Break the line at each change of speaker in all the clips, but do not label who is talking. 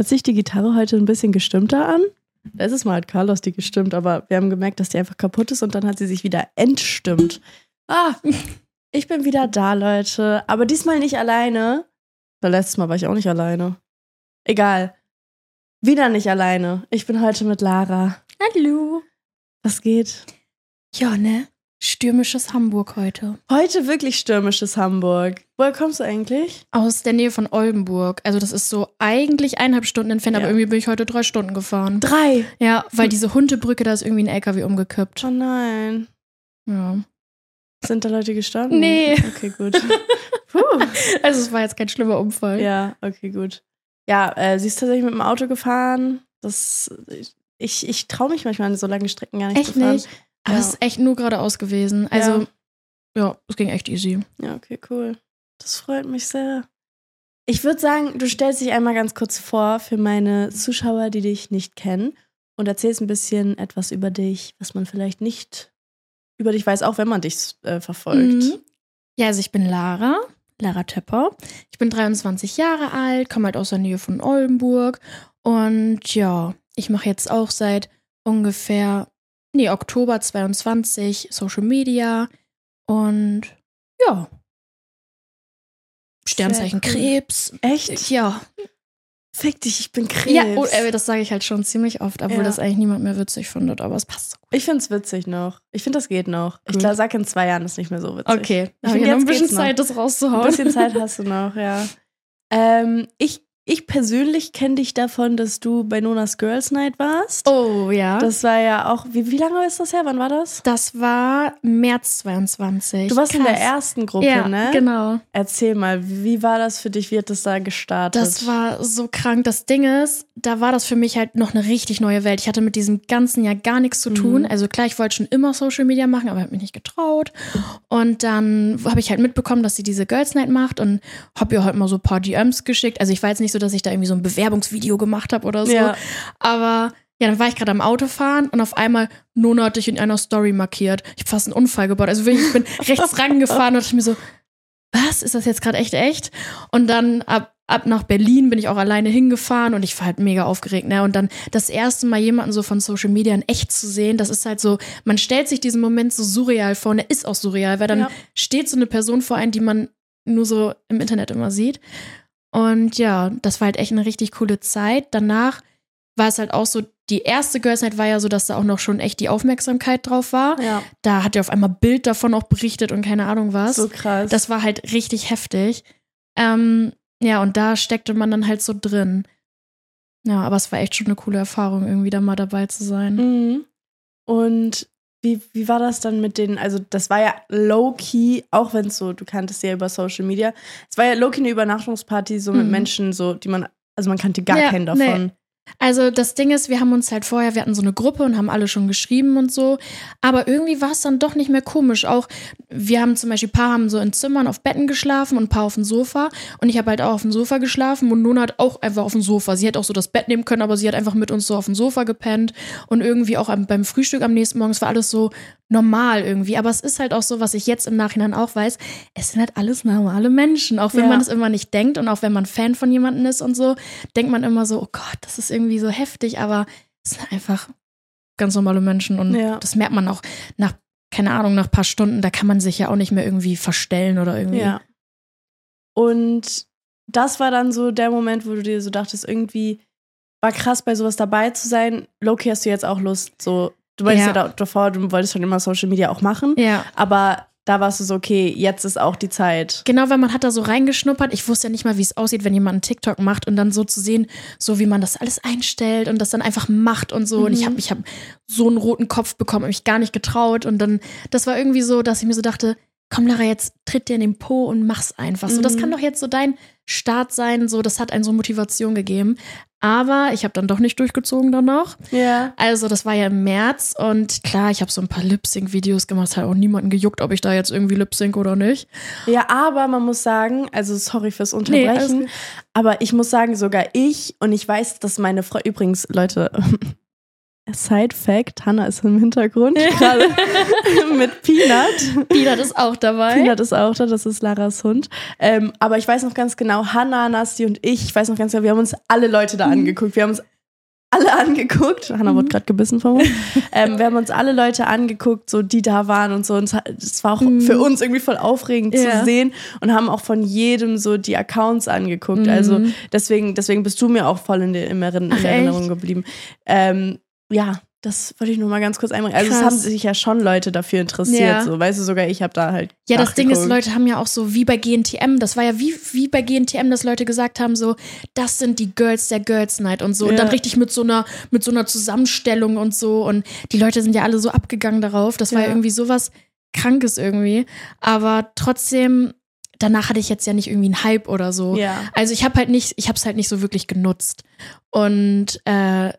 Hört sich die Gitarre heute ein bisschen gestimmter an? Letztes Mal hat Carlos die gestimmt, aber wir haben gemerkt, dass die einfach kaputt ist und dann hat sie sich wieder entstimmt. Ah, ich bin wieder da, Leute. Aber diesmal nicht alleine. Weil letztes Mal war ich auch nicht alleine. Egal. Wieder nicht alleine. Ich bin heute mit Lara.
Hallo.
Was geht?
Ja, ne? Stürmisches Hamburg heute.
Heute wirklich stürmisches Hamburg. Woher kommst du eigentlich?
Aus der Nähe von Oldenburg. Also das ist so eigentlich eineinhalb Stunden entfernt,
Ja.
aber irgendwie bin ich heute drei Stunden gefahren.
Drei.
Ja, weil diese Hundebrücke, da ist irgendwie ein LKW umgekippt.
Oh nein.
Ja.
Sind da Leute gestorben?
Nee.
Okay, gut. Puh.
Also es war jetzt kein schlimmer Unfall.
Ja, okay, gut. Ja, äh, sie ist tatsächlich mit dem Auto gefahren. Das, ich ich traue mich manchmal so lange Strecken gar nicht
Echt
zu fahren.
nicht? Aber
Ja.
es ist echt nur geradeaus gewesen. Also, ja. es ging echt easy.
Ja, okay, cool. Das freut mich sehr. Ich würde sagen, du stellst dich einmal ganz kurz vor für meine Zuschauer, die dich nicht kennen und erzählst ein bisschen etwas über dich, was man vielleicht nicht über dich weiß, auch wenn man dich äh, verfolgt.
Mhm. Ja, also ich bin Lara, Lara Töpper. Ich bin 23 Jahre alt, komme halt aus der Nähe von Oldenburg. Und ja, ich mache jetzt auch seit ungefähr, nee, Oktober 22 Social Media. Und ja. Sternzeichen
cool.
Krebs.
Echt?
Ja.
Fick dich, ich bin Krebs.
Ja, oh, äh, das sage ich halt schon ziemlich oft, obwohl
Ja.
das eigentlich niemand mehr witzig findet, aber es passt so gut.
Ich find's witzig noch. Ich finde, das geht noch. Ich glaub, sag in zwei Jahren ist nicht mehr so witzig.
Okay,
Ich
habe ja noch ein bisschen
geht's noch.
Zeit, das
Ein
rauszuhauen.
bisschen Zeit hast du noch, ja. Ähm, ich, ich persönlich kenne dich davon, dass du bei Nonas Girls Night warst.
Oh ja.
Das war ja auch, wie, wie lange ist das her? Wann war das?
Das war März 22.
Du warst in der
Krass.
ersten Gruppe,
ja,
ne?
genau.
Erzähl mal, wie war das für dich? Wie hat das da gestartet?
Das war so krank. Das Ding ist, da war das für mich halt noch eine richtig neue Welt. Ich hatte mit diesem ganzen Jahr gar nichts zu tun.
Mhm.
Also klar, ich wollte schon immer Social Media machen, aber habe mich nicht getraut. Und dann habe ich halt mitbekommen, dass sie diese Girls Night macht und habe ihr halt mal so ein paar DMs geschickt. Also ich war jetzt nicht so, dass ich da irgendwie so ein Bewerbungsvideo gemacht habe oder so.
Ja.
Aber ja, dann war ich gerade am Autofahren und auf einmal Nona hat dich in einer Story markiert. Ich habe fast einen Unfall gebaut. Also wirklich, ich bin rechts rangefahren und dachte mir so, was? Ist das jetzt gerade echt echt? Und dann ab, ab nach Berlin bin ich auch alleine hingefahren und ich war halt mega aufgeregt. Ne? Und dann das erste Mal jemanden so von Social Media in echt zu sehen, das ist halt so, man stellt sich diesen Moment so surreal vor und er ist auch surreal, weil dann
Ja.
steht so eine Person vor einem, die man nur so im Internet immer sieht. Und ja, das war halt echt eine richtig coole Zeit. Danach war es halt auch so, die erste Girls Night war ja so, dass da auch noch schon echt die Aufmerksamkeit drauf war.
ja,
Da hat er auf einmal Bild davon auch berichtet und keine Ahnung was.
so krass.
Das war halt richtig heftig. Ähm, ja, und da steckte man dann halt so drin. Ja, aber es war echt schon eine coole Erfahrung, irgendwie da mal dabei zu sein.
Mhm. Und wie, wie war das dann mit den, also das war ja low-key, auch wenn es so, du kanntest ja über Social Media, es war ja low-key eine Übernachtungsparty so mit
Mhm.
Menschen, so, die man, also man kannte gar
Ja,
keinen davon.
Also das Ding ist, wir haben uns halt vorher, wir hatten so eine Gruppe und haben alle schon geschrieben und so. Aber irgendwie war es dann doch nicht mehr komisch. Auch wir haben zum Beispiel, ein paar haben so in Zimmern auf Betten geschlafen und ein paar auf dem Sofa. Und ich habe halt auch auf dem Sofa geschlafen und Nona hat auch einfach auf dem Sofa. Sie hätte auch so das Bett nehmen können, aber sie hat einfach mit uns so auf dem Sofa gepennt. Und irgendwie auch beim Frühstück am nächsten Morgen, es war alles so normal irgendwie. Aber es ist halt auch so, was ich jetzt im Nachhinein auch weiß, es sind halt alles normale Menschen. Auch wenn
Ja.
man es immer nicht denkt und auch wenn man Fan von jemandem ist und so, denkt man immer so, oh Gott, das ist irgendwie so heftig, aber es sind einfach ganz normale Menschen und
Ja.
das merkt man auch nach, keine Ahnung, nach ein paar Stunden, da kann man sich ja auch nicht mehr irgendwie verstellen oder irgendwie.
Ja. Und das war dann so der Moment, wo du dir so dachtest, irgendwie war krass, bei sowas dabei zu sein. Loki, hast du jetzt auch Lust, so, du wolltest ja,
Ja.
da, davor, du wolltest schon immer Social Media auch machen,
Ja.
aber da warst du so, okay, jetzt ist auch die Zeit.
Genau, weil man hat da so reingeschnuppert. Ich wusste ja nicht mal, wie es aussieht, wenn jemand einen TikTok macht und dann so zu sehen, so wie man das alles einstellt und das dann einfach macht und so. Und ich
Mhm.
habe ich hab so einen roten Kopf bekommen, hab mich gar nicht getraut. Und dann, das war irgendwie so, dass ich mir so dachte, komm Lara, jetzt tritt dir in den Po und mach's einfach. So, das
Mhm.
kann doch jetzt so dein Start sein. So, das hat einen so Motivation gegeben. Aber ich habe dann doch nicht durchgezogen dann noch.
Ja.
Also, das war ja im März und klar, ich habe so ein paar Lip-Sync-Videos gemacht. Hat auch niemanden gejuckt, ob ich da jetzt irgendwie Lip-Sync oder nicht.
Ja, aber man muss sagen, also sorry fürs Unterbrechen,
gut.
aber ich muss sagen, sogar ich, und ich weiß, dass meine Frau, übrigens, Leute, Side Fact, Hannah ist im Hintergrund gerade mit Peanut.
Peanut ist auch dabei.
Peanut ist auch da, das ist Laras Hund. Ähm, aber ich weiß noch ganz genau, Hannah, Nasti und ich, ich weiß noch ganz genau, wir haben uns alle Leute da angeguckt. Wir haben uns alle angeguckt. Hannah wurde gerade gebissen von uns. ähm, wir haben uns alle Leute angeguckt, so die da waren und so. Und es war auch
Mhm.
für uns irgendwie voll aufregend
Ja.
zu sehen und haben auch von jedem so die Accounts angeguckt. Also deswegen, deswegen bist du mir auch voll in, der, in, Erinner- in
Mhm. Ach,
Erinnerung
echt?
geblieben. Ähm, ja, das wollte ich nur mal ganz kurz einbringen. Also es
Krass.
haben sich ja schon Leute dafür interessiert.
Ja.
So, weißt du, sogar ich habe da halt.
Ja, das Ding ist. Leute haben ja auch so wie bei GNTM, das war ja wie, wie bei GNTM, dass Leute gesagt haben, so, das sind die Girls der Girls Night und so. Und
Ja.
dann richtig mit so einer, mit so einer Zusammenstellung und so. Und die Leute sind ja alle so abgegangen darauf. Das war
Ja.
ja irgendwie sowas Krankes irgendwie. Aber trotzdem, danach hatte ich jetzt ja nicht irgendwie einen Hype oder so.
Ja.
Also ich habe halt nicht, ich habe es halt nicht so wirklich genutzt. Und äh,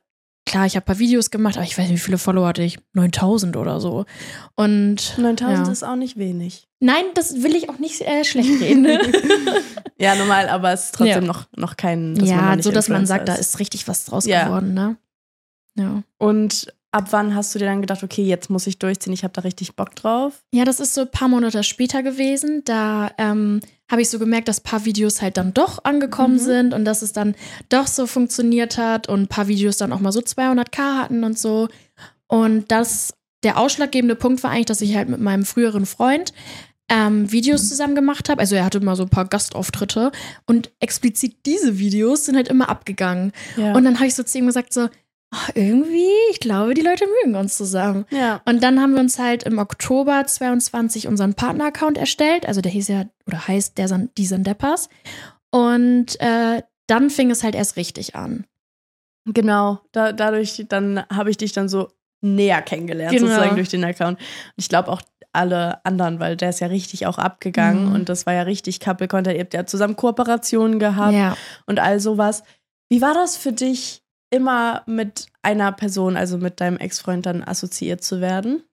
klar, ich habe ein paar Videos gemacht, aber ich weiß nicht, wie viele Follower hatte ich? 9000 oder so. Und
9000
ja.
ist auch nicht wenig.
Nein, das will ich auch nicht äh, schlecht reden.
Ja, normal, aber es ist trotzdem
Ja.
noch, noch kein. dass man
ja,
noch
so dass man
Influencer
sagt, da ist richtig was draus
Ja.
geworden, ne? Ja.
Und ab wann hast du dir dann gedacht, okay, jetzt muss ich durchziehen, ich habe da richtig Bock drauf?
Ja, das ist so ein paar Monate später gewesen. Da ähm, habe ich so gemerkt, dass ein paar Videos halt dann doch angekommen
Mhm.
sind und dass es dann doch so funktioniert hat und ein paar Videos dann auch mal so 200k hatten und so. Und das, der ausschlaggebende Punkt war eigentlich, dass ich halt mit meinem früheren Freund ähm, Videos zusammen gemacht habe. Also er hatte immer so ein paar Gastauftritte und explizit diese Videos sind halt immer abgegangen.
Ja.
Und dann habe ich so zu ihm gesagt, so, "Ah, irgendwie, ich glaube, die Leute mögen uns zusammen.
ja.
Und dann haben wir uns halt im Oktober 22 unseren Partner-Account erstellt. Also der hieß ja, oder heißt der San, die Sandepas. Und äh, dann fing es halt erst richtig an.
Genau, da, dadurch, dann habe ich dich dann so näher kennengelernt,
Genau.
sozusagen durch den Account. Und ich glaube auch alle anderen, weil der ist ja richtig auch abgegangen
Mhm.
und das war ja richtig Couple-Content. Ihr habt ja zusammen Kooperationen gehabt
Ja.
und all sowas. Wie war das für dich, immer mit einer Person, also mit deinem Ex-Freund dann assoziiert zu werden?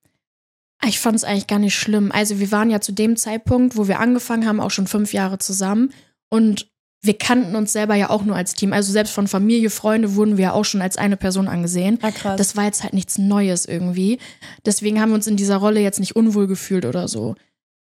Ich fand es eigentlich gar nicht schlimm. Also wir waren ja zu dem Zeitpunkt, wo wir angefangen haben, auch schon fünf Jahre zusammen. Und wir kannten uns selber ja auch nur als Team. Also selbst von Familie, Freunde wurden wir ja auch schon als eine Person angesehen.
Ja, krass.
Das war jetzt halt nichts Neues irgendwie. Deswegen haben wir uns in dieser Rolle jetzt nicht unwohl gefühlt oder so.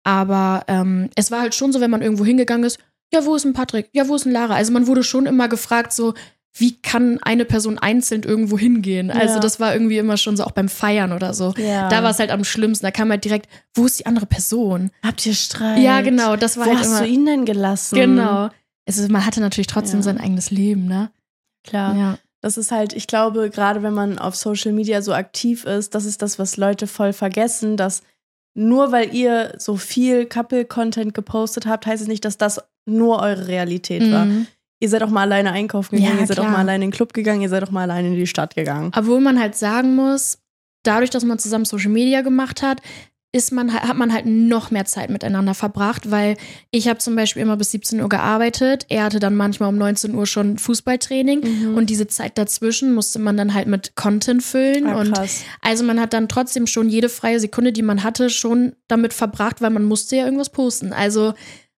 Aber ähm, es war halt schon so, wenn man irgendwo hingegangen ist, ja, wo ist ein Patrick? Ja, wo ist ein Lara? Also man wurde schon immer gefragt, so, wie kann eine Person einzeln irgendwo hingehen? Also
Ja.
das war irgendwie immer schon so, auch beim Feiern oder so.
ja.
Da war es halt am schlimmsten. Da kam halt direkt, wo ist die andere Person?
Habt ihr Streit?
Ja, genau, das war
Wo
halt
hast
immer.
du ihn denn gelassen?
Genau. Also man hatte natürlich trotzdem
Ja.
sein eigenes Leben, ne?
Klar.
Ja.
Das ist halt, ich glaube, gerade wenn man auf Social Media so aktiv ist, das ist das, was Leute voll vergessen, dass nur weil ihr so viel Couple-Content gepostet habt, heißt es nicht, dass das nur eure Realität war. Ihr seid auch mal alleine einkaufen gegangen,
Ja,
ihr seid auch
klar.
mal alleine in den Club gegangen, ihr seid auch mal alleine in die Stadt gegangen.
Obwohl man halt sagen muss, dadurch, dass man zusammen Social Media gemacht hat, ist man, hat man halt noch mehr Zeit miteinander verbracht, weil ich habe zum Beispiel immer bis 17 Uhr gearbeitet. Er hatte dann manchmal um 19 Uhr schon Fußballtraining
Mhm.
und diese Zeit dazwischen musste man dann halt mit Content füllen.
Ah,
und also man hat dann trotzdem schon jede freie Sekunde, die man hatte, schon damit verbracht, weil man musste ja irgendwas posten. Also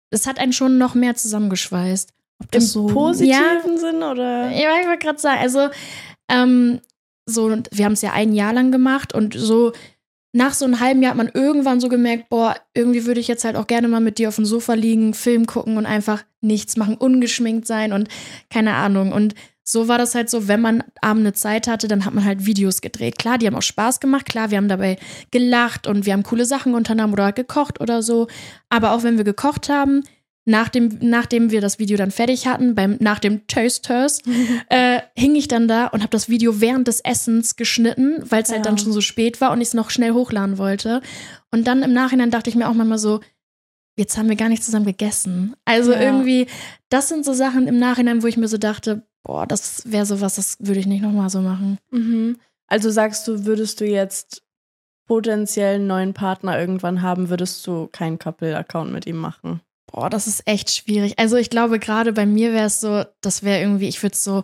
es hat einen schon noch mehr zusammengeschweißt. Ob
Im
das so
positiven Sinn oder?
ja, ich wollte gerade sagen, also ähm, so, wir haben es ja ein Jahr lang gemacht und so nach so einem halben Jahr hat man irgendwann so gemerkt, boah, irgendwie würde ich jetzt halt auch gerne mal mit dir auf dem Sofa liegen, Film gucken und einfach nichts machen, ungeschminkt sein und keine Ahnung. Und so war das halt so, wenn man abends eine Zeit hatte, dann hat man halt Videos gedreht. Klar, die haben auch Spaß gemacht, klar, wir haben dabei gelacht und wir haben coole Sachen unternommen oder gekocht oder so. Aber auch wenn wir gekocht haben, nachdem, nachdem wir das Video dann fertig hatten, beim, nach dem Toasters, äh, hing ich dann da und habe das Video während des Essens geschnitten, weil es
Ja.
halt dann schon so spät war und ich es noch schnell hochladen wollte. Und dann im Nachhinein dachte ich mir auch manchmal so, jetzt haben wir gar nicht zusammen gegessen. Also
Ja.
irgendwie, das sind so Sachen im Nachhinein, wo ich mir so dachte, boah, das wäre sowas, das würde ich nicht nochmal so machen.
Mhm. Also sagst du, würdest du jetzt potenziell einen neuen Partner irgendwann haben, würdest du keinen Couple-Account mit ihm machen?
Boah, das ist echt schwierig. Also ich glaube, gerade bei mir wäre es so, das wäre irgendwie, ich würde es so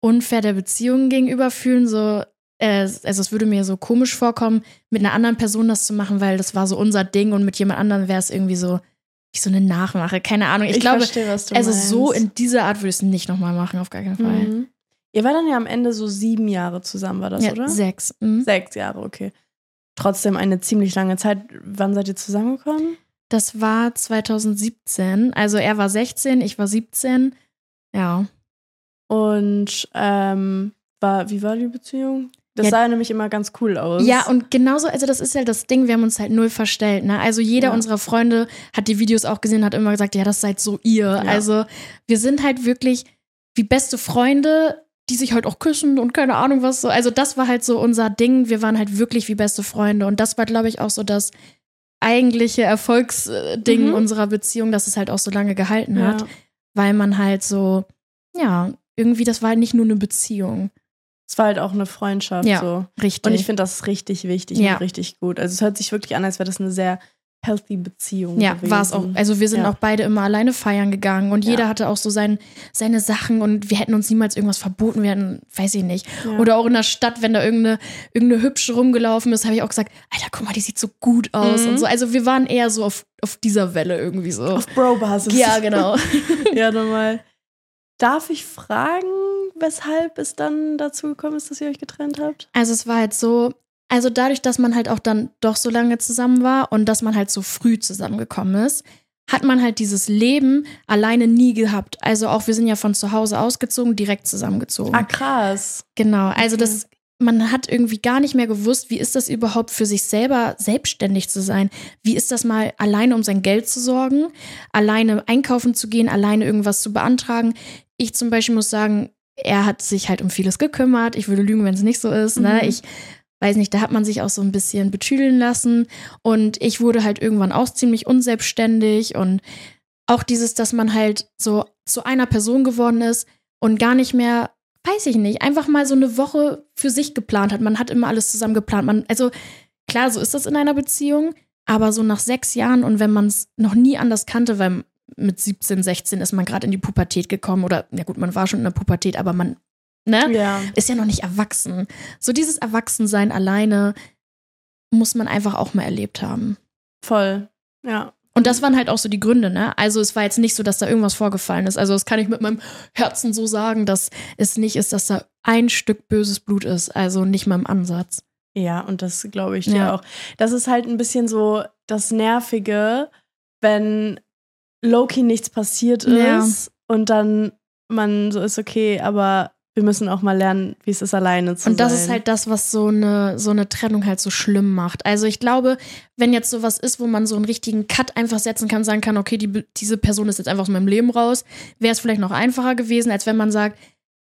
unfair der Beziehung gegenüber fühlen, so, äh, also es würde mir so komisch vorkommen, mit einer anderen Person das zu machen, weil das war so unser Ding und mit jemand anderem wäre es irgendwie so, wie so eine Nachmache, keine Ahnung. Ich, glaube,
verstehe,
also so
meinst.
in dieser Art würde ich es nicht nochmal machen, auf gar keinen Fall.
Mhm. Ihr war dann ja am Ende so sieben Jahre zusammen, war das,
ja,
oder?
Sechs. Mhm.
Sechs Jahre, okay. Trotzdem eine ziemlich lange Zeit. Wann seid ihr zusammengekommen?
Das war 2017. Also er war 16, ich war 17. Ja.
Und ähm, war, wie war die Beziehung? Das
Ja.
sah ja nämlich immer ganz cool aus.
Ja, und genauso, also das ist ja das Ding, wir haben uns halt null verstellt. Ne? Also jeder
Ja.
unserer Freunde hat die Videos auch gesehen, hat immer gesagt, ja, das seid so ihr. Also wir sind halt wirklich wie beste Freunde, die sich halt auch küssen und keine Ahnung was so. Also das war halt so unser Ding. Wir waren halt wirklich wie beste Freunde. Und das war, glaube ich, auch so das eigentliche Erfolgsding
Mhm.
unserer Beziehung, dass es halt auch so lange gehalten
ja.
hat. Weil man halt so, ja, irgendwie, das war halt nicht nur eine Beziehung.
Es war halt auch eine Freundschaft
Ja,
so.
Richtig.
Und ich finde das richtig wichtig
Ja.
und richtig gut. Also es hört sich wirklich an, als wäre das eine sehr healthy Beziehung.
Ja, war es auch. Also wir sind
Ja.
auch beide immer alleine feiern gegangen und
Ja.
jeder hatte auch so sein, seine Sachen und wir hätten uns niemals irgendwas verboten werden, weiß ich nicht.
Ja.
Oder auch in der Stadt, wenn da irgendeine, irgendeine hübsche rumgelaufen ist, habe ich auch gesagt, Alter, guck mal, die sieht so gut aus
Mhm.
und so. Also wir waren eher so auf, auf dieser Welle irgendwie so.
auf Bro-Basis.
Ja, genau.
ja, nochmal. Darf ich fragen, weshalb es dann dazu gekommen ist, dass ihr euch getrennt habt?
Also es war halt so, also dadurch, dass man halt auch dann doch so lange zusammen war und dass man halt so früh zusammengekommen ist, hat man halt dieses Leben alleine nie gehabt. Also auch wir sind ja von zu Hause ausgezogen, direkt zusammengezogen.
Ah, krass.
Genau, also
Okay.
das, man hat irgendwie gar nicht mehr gewusst, wie ist das überhaupt für sich selber selbstständig zu sein? Wie ist das mal alleine um sein Geld zu sorgen, alleine einkaufen zu gehen, alleine irgendwas zu beantragen? Ich zum Beispiel muss sagen, er hat sich halt um vieles gekümmert. Ich würde lügen, wenn es nicht so ist. Ne?
Mhm.
Ich weiß nicht, da hat man sich auch so ein bisschen betüdeln lassen. Und ich wurde halt irgendwann auch ziemlich unselbstständig und auch dieses, dass man halt so zu einer Person geworden ist und gar nicht mehr, weiß ich nicht, einfach mal so eine Woche für sich geplant hat. Man hat immer alles zusammen geplant. Man, also klar, so ist das in einer Beziehung, aber so nach sechs Jahren und wenn man es noch nie anders kannte, weil mit 17, 16 ist man gerade in die Pubertät gekommen oder, ja gut, man war schon in der Pubertät, aber man, ne?
Ja.
ist ja noch nicht erwachsen. So dieses Erwachsensein alleine muss man einfach auch mal erlebt haben.
Voll. Ja.
Und das waren halt auch so die Gründe, ne? Also es war jetzt nicht so, dass da irgendwas vorgefallen ist. Also das kann ich mit meinem Herzen so sagen, dass es nicht ist, dass da ein Stück böses Blut ist. Also nicht mal im Ansatz.
Ja, und das glaube ich dir
Ja.
auch. Das ist halt ein bisschen so das Nervige, wenn Loki nichts passiert
Ja.
ist und dann man so ist, okay, aber wir müssen auch mal lernen, wie es ist, alleine zu
Und das
sein.
ist halt das, was so eine, so eine Trennung halt so schlimm macht. Also ich glaube, wenn jetzt sowas ist, wo man so einen richtigen Cut einfach setzen kann, sagen kann, okay, die, diese Person ist jetzt einfach aus meinem Leben raus, wäre es vielleicht noch einfacher gewesen, als wenn man sagt,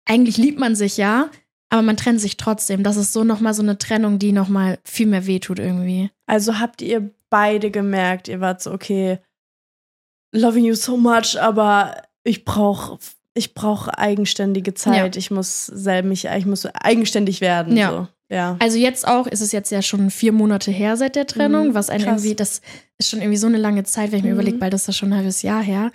eigentlich liebt man sich ja, aber man trennt sich trotzdem. Das ist so nochmal so eine Trennung, die nochmal viel mehr wehtut irgendwie.
Also habt ihr beide gemerkt, ihr wart so, okay, loving you so much, aber ich brauche ich brauche eigenständige Zeit. Ich muss selber mich, ich muss eigenständig werden.
Ja.
So. ja.
Also jetzt auch, ist es jetzt ja schon vier Monate her seit der Trennung,
Mhm,
was einen
krass.
irgendwie, das ist schon irgendwie so eine lange Zeit, wenn ich mir
Mhm.
überlege, weil das ist ja schon ein halbes Jahr her.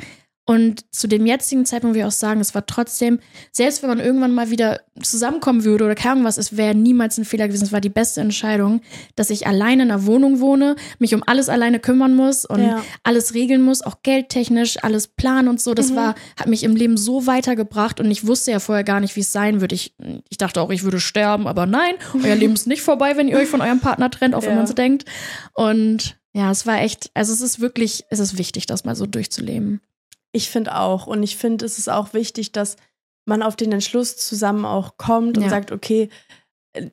Und zu dem jetzigen Zeitpunkt will ich auch sagen, es war trotzdem, selbst wenn man irgendwann mal wieder zusammenkommen würde oder keine Ahnung was, es wäre niemals ein Fehler gewesen. Es war die beste Entscheidung, dass ich alleine in einer Wohnung wohne, mich um alles alleine kümmern muss und
Ja.
alles regeln muss, auch geldtechnisch, alles planen und so. Das
Mhm.
war, hat mich im Leben so weitergebracht und ich wusste ja vorher gar nicht, wie es sein würde. Ich, ich dachte auch, ich würde sterben, aber nein, euer Leben ist nicht vorbei, wenn ihr euch von eurem Partner trennt, auch wenn
Ja.
man so denkt. Und ja, es war echt, also es ist wirklich, es ist wichtig, das mal so durchzuleben.
Ich finde auch. Und ich finde, es ist auch wichtig, dass man auf den Entschluss zusammen auch kommt und
Ja.
sagt, okay, äh,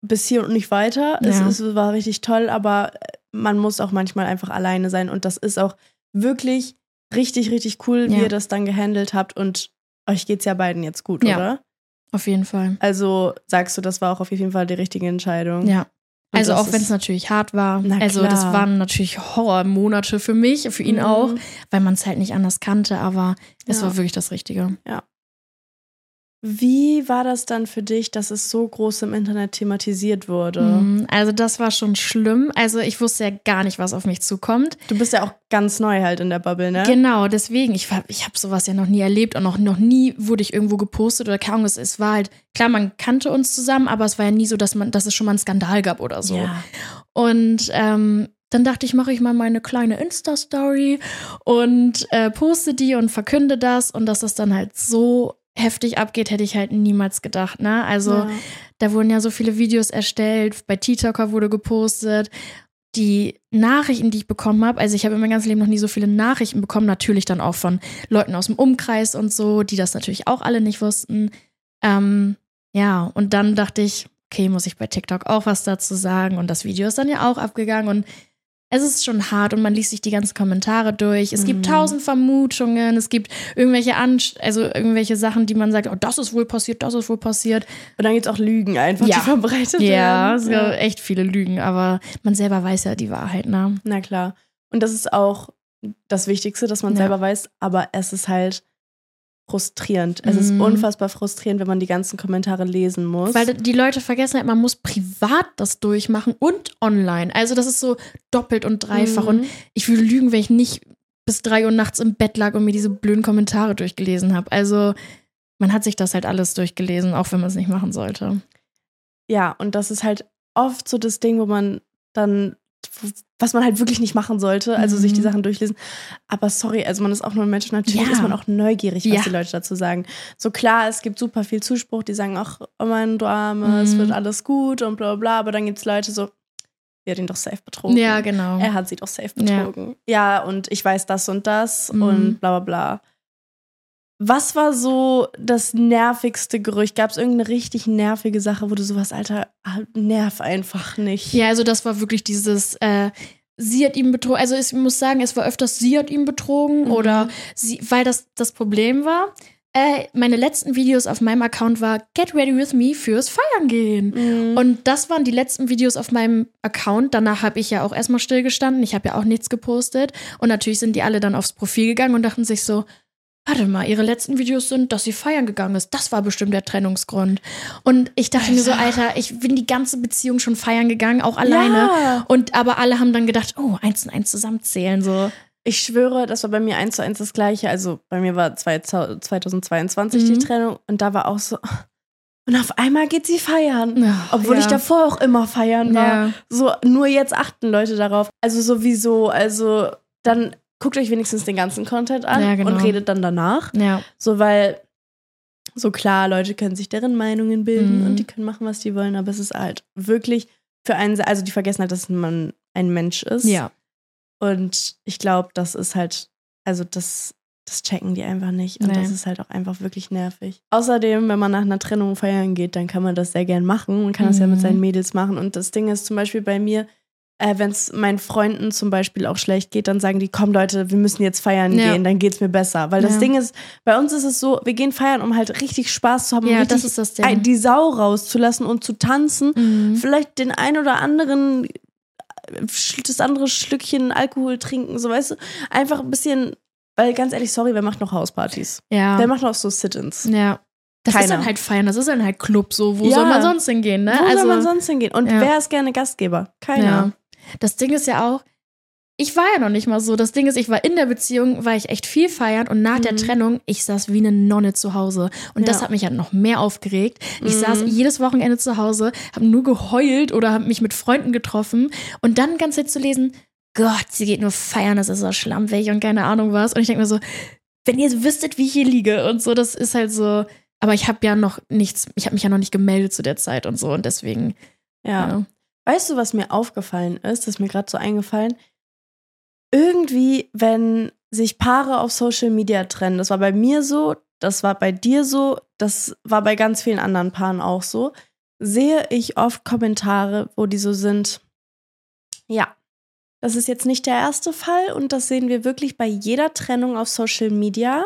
bis hier und nicht weiter. Es,
Ja.
es war richtig toll, aber äh, man muss auch manchmal einfach alleine sein. Und das ist auch wirklich richtig, richtig cool, wie
Ja.
ihr das dann gehandelt habt. Und euch geht's ja beiden jetzt gut,
Ja.
oder?
Auf jeden Fall.
Also sagst du, das war auch auf jeden Fall die richtige Entscheidung.
Ja.
Und
Also
das
auch wenn es natürlich hart war. Also das
klar.
waren natürlich Horrormonate für mich, für ihn
Mhm.
auch, weil man es halt nicht anders kannte, aber es
Ja.
war wirklich das Richtige.
Wie war das dann für dich, dass es so groß im Internet thematisiert wurde?
Mhm, Also das war schon schlimm. Also ich wusste ja gar nicht, was auf mich zukommt.
Du bist ja auch ganz neu halt in der Bubble, ne?
Genau, deswegen, ich, ich habe sowas ja noch nie erlebt und noch, noch nie wurde ich irgendwo gepostet oder keine Ahnung, es, es war halt, klar, man kannte uns zusammen, aber es war ja nie so, dass man, dass es schon mal einen Skandal gab oder so.
Ja.
Und ähm, dann dachte ich, mache ich mal meine kleine Insta-Story und äh, poste die und verkünde das und dass das dann halt so heftig abgeht, hätte ich halt niemals gedacht, ne? Also
Ja.
da wurden ja so viele Videos erstellt, bei TikToker wurde gepostet. Die Nachrichten, die ich bekommen habe, also ich habe in meinem ganzen Leben noch nie so viele Nachrichten bekommen, natürlich dann auch von Leuten aus dem Umkreis und so, die das natürlich auch alle nicht wussten. Ähm, ja, und dann dachte ich, okay, muss ich bei TikTok auch was dazu sagen? Und das Video ist dann ja auch abgegangen und es ist schon hart und man liest sich die ganzen Kommentare durch. Es gibt
Mhm.
tausend Vermutungen, es gibt irgendwelche Ansch also irgendwelche Sachen, die man sagt, oh, das ist wohl passiert, das ist wohl passiert.
Und dann gibt es auch Lügen einfach,
Ja.
die verbreitet
Ja, es
werden.
gibt echt viele Lügen, aber man selber weiß ja die Wahrheit, ne?
Na klar. Und das ist auch das Wichtigste, dass man
Ja.
selber weiß, aber es ist halt frustrierend. Es ist
Mhm.
unfassbar frustrierend, wenn man die ganzen Kommentare lesen muss.
Weil die Leute vergessen halt, man muss privat das durchmachen und online. Also das ist so doppelt und dreifach.
Mhm.
Und ich würde lügen, wenn ich nicht bis drei Uhr nachts im Bett lag und mir diese blöden Kommentare durchgelesen habe. Also man hat sich das halt alles durchgelesen, auch wenn man es nicht machen sollte.
ja, und das ist halt oft so das Ding, wo man dann, was man halt wirklich nicht machen sollte, also sich die
Mhm.
Sachen durchlesen. Aber sorry, also man ist auch nur ein Mensch, natürlich
Ja.
ist man auch neugierig, was
Ja.
die Leute dazu sagen. So klar, es gibt super viel Zuspruch, die sagen, ach, oh mein, du Arme, es
Mhm.
wird alles gut und bla bla bla, aber dann gibt es Leute so, sie hat ihn doch safe betrogen.
Ja, genau.
Er hat sie doch safe
Ja.
betrogen. Ja, und ich weiß das und das
Mhm.
und bla bla bla. Was war so das nervigste Gerücht? Gab es irgendeine richtig nervige Sache, wo du sowas, Alter, ah, nerv einfach nicht?
Ja, also das war wirklich dieses, äh, sie hat ihn betrogen. Also ich muss sagen, es war öfters, sie hat ihn betrogen
Mhm.
oder sie, weil das das Problem war. Äh, meine letzten Videos auf meinem Account war Get ready with me fürs Feiern gehen.
Mhm.
Und das waren die letzten Videos auf meinem Account. Danach habe ich ja auch erstmal stillgestanden. Ich habe ja auch nichts gepostet. Und natürlich sind die alle dann aufs Profil gegangen und dachten sich so, warte mal, ihre letzten Videos sind, dass sie feiern gegangen ist. Das war bestimmt der Trennungsgrund. Und ich dachte mir so, Alter, ich bin die ganze Beziehung schon feiern gegangen, auch alleine.
Ja.
Und aber alle haben dann gedacht, oh, eins und eins zusammenzählen. So.
Ich schwöre, das war bei mir eins zu eins das gleiche. Also bei mir war zwei- 2022 die
Mhm.
Trennung und da war auch so. Und auf einmal geht sie feiern.
Ach,
Obwohl
ja.
ich davor auch immer feiern war.
Ja.
So, nur jetzt achten Leute darauf. Also sowieso, also dann guckt euch wenigstens den ganzen Content an
Ja, genau.
und redet dann danach.
Ja.
So, weil, so klar, Leute können sich deren Meinungen bilden
Mhm.
und die können machen, was die wollen, aber es ist halt wirklich für einen, also die vergessen halt, dass man ein Mensch ist.
Ja.
Und ich glaube, das ist halt, also das, das checken die einfach nicht. Und
Nee.
das ist halt auch einfach wirklich nervig. Außerdem, wenn man nach einer Trennung feiern geht, dann kann man das sehr gern machen. Man kann das ja mit
Mhm.
seinen Mädels machen. Und das Ding ist zum Beispiel bei mir, äh, wenn es meinen Freunden zum Beispiel auch schlecht geht, dann sagen die, komm Leute, wir müssen jetzt feiern
Ja.
gehen, dann geht's mir besser. Weil das
Ja.
Ding ist, bei uns ist es so, wir gehen feiern, um halt richtig Spaß zu haben,
Ja,
richtig
das ist das
die Sau rauszulassen und zu tanzen.
Mhm.
Vielleicht den ein oder anderen, äh, das andere Schlückchen Alkohol trinken, so weißt du. Einfach ein bisschen, weil ganz ehrlich, sorry, wer macht noch Hauspartys?
Ja.
Wer macht noch so Sit-ins?
Ja. Das ist
Keiner.
dann halt feiern, das ist dann halt Club, so. Wo
Ja.
soll man sonst hingehen, ne?
Wo soll man sonst hingehen? Und
Ja.
wer ist gerne Gastgeber? Keiner.
Ja. Das Ding ist ja auch, ich war ja noch nicht mal so. Das Ding ist, ich war in der Beziehung, war ich echt viel feiern und nach der
Mhm.
Trennung, ich saß wie eine Nonne zu Hause. Und das
Ja.
hat mich halt noch mehr aufgeregt. Ich
Mhm.
saß jedes Wochenende zu Hause, habe nur geheult oder habe mich mit Freunden getroffen und dann Zeit zu lesen, Gott, sie geht nur feiern, das ist so schlampig und keine Ahnung was. Und ich denke mir so, wenn ihr wüsstet, wie ich hier liege und so, das ist halt so. Aber ich habe ja noch nichts, ich habe mich ja noch nicht gemeldet zu der Zeit und so und deswegen.
Ja.
Ja.
Weißt du, was mir aufgefallen ist? Das ist mir gerade so eingefallen. Irgendwie, wenn sich Paare auf Social Media trennen, das war bei mir so, das war bei dir so, das war bei ganz vielen anderen Paaren auch so, sehe ich oft Kommentare, wo die so sind, ja, das ist jetzt nicht der erste Fall und das sehen wir wirklich bei jeder Trennung auf Social Media.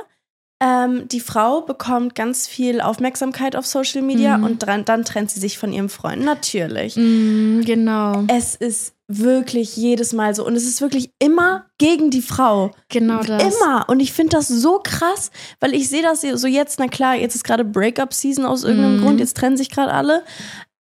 Ähm, die Frau bekommt ganz viel Aufmerksamkeit auf Social Media
Mhm.
und dran, dann trennt sie sich von ihrem Freund. Natürlich.
Mm, genau.
Es ist wirklich jedes Mal so. Und es ist wirklich immer gegen die Frau.
Genau das.
Immer. Und ich finde das so krass, weil ich sehe das so jetzt, na klar, jetzt ist gerade Breakup-Season aus irgendeinem
Mhm.
Grund, jetzt trennen sich gerade alle.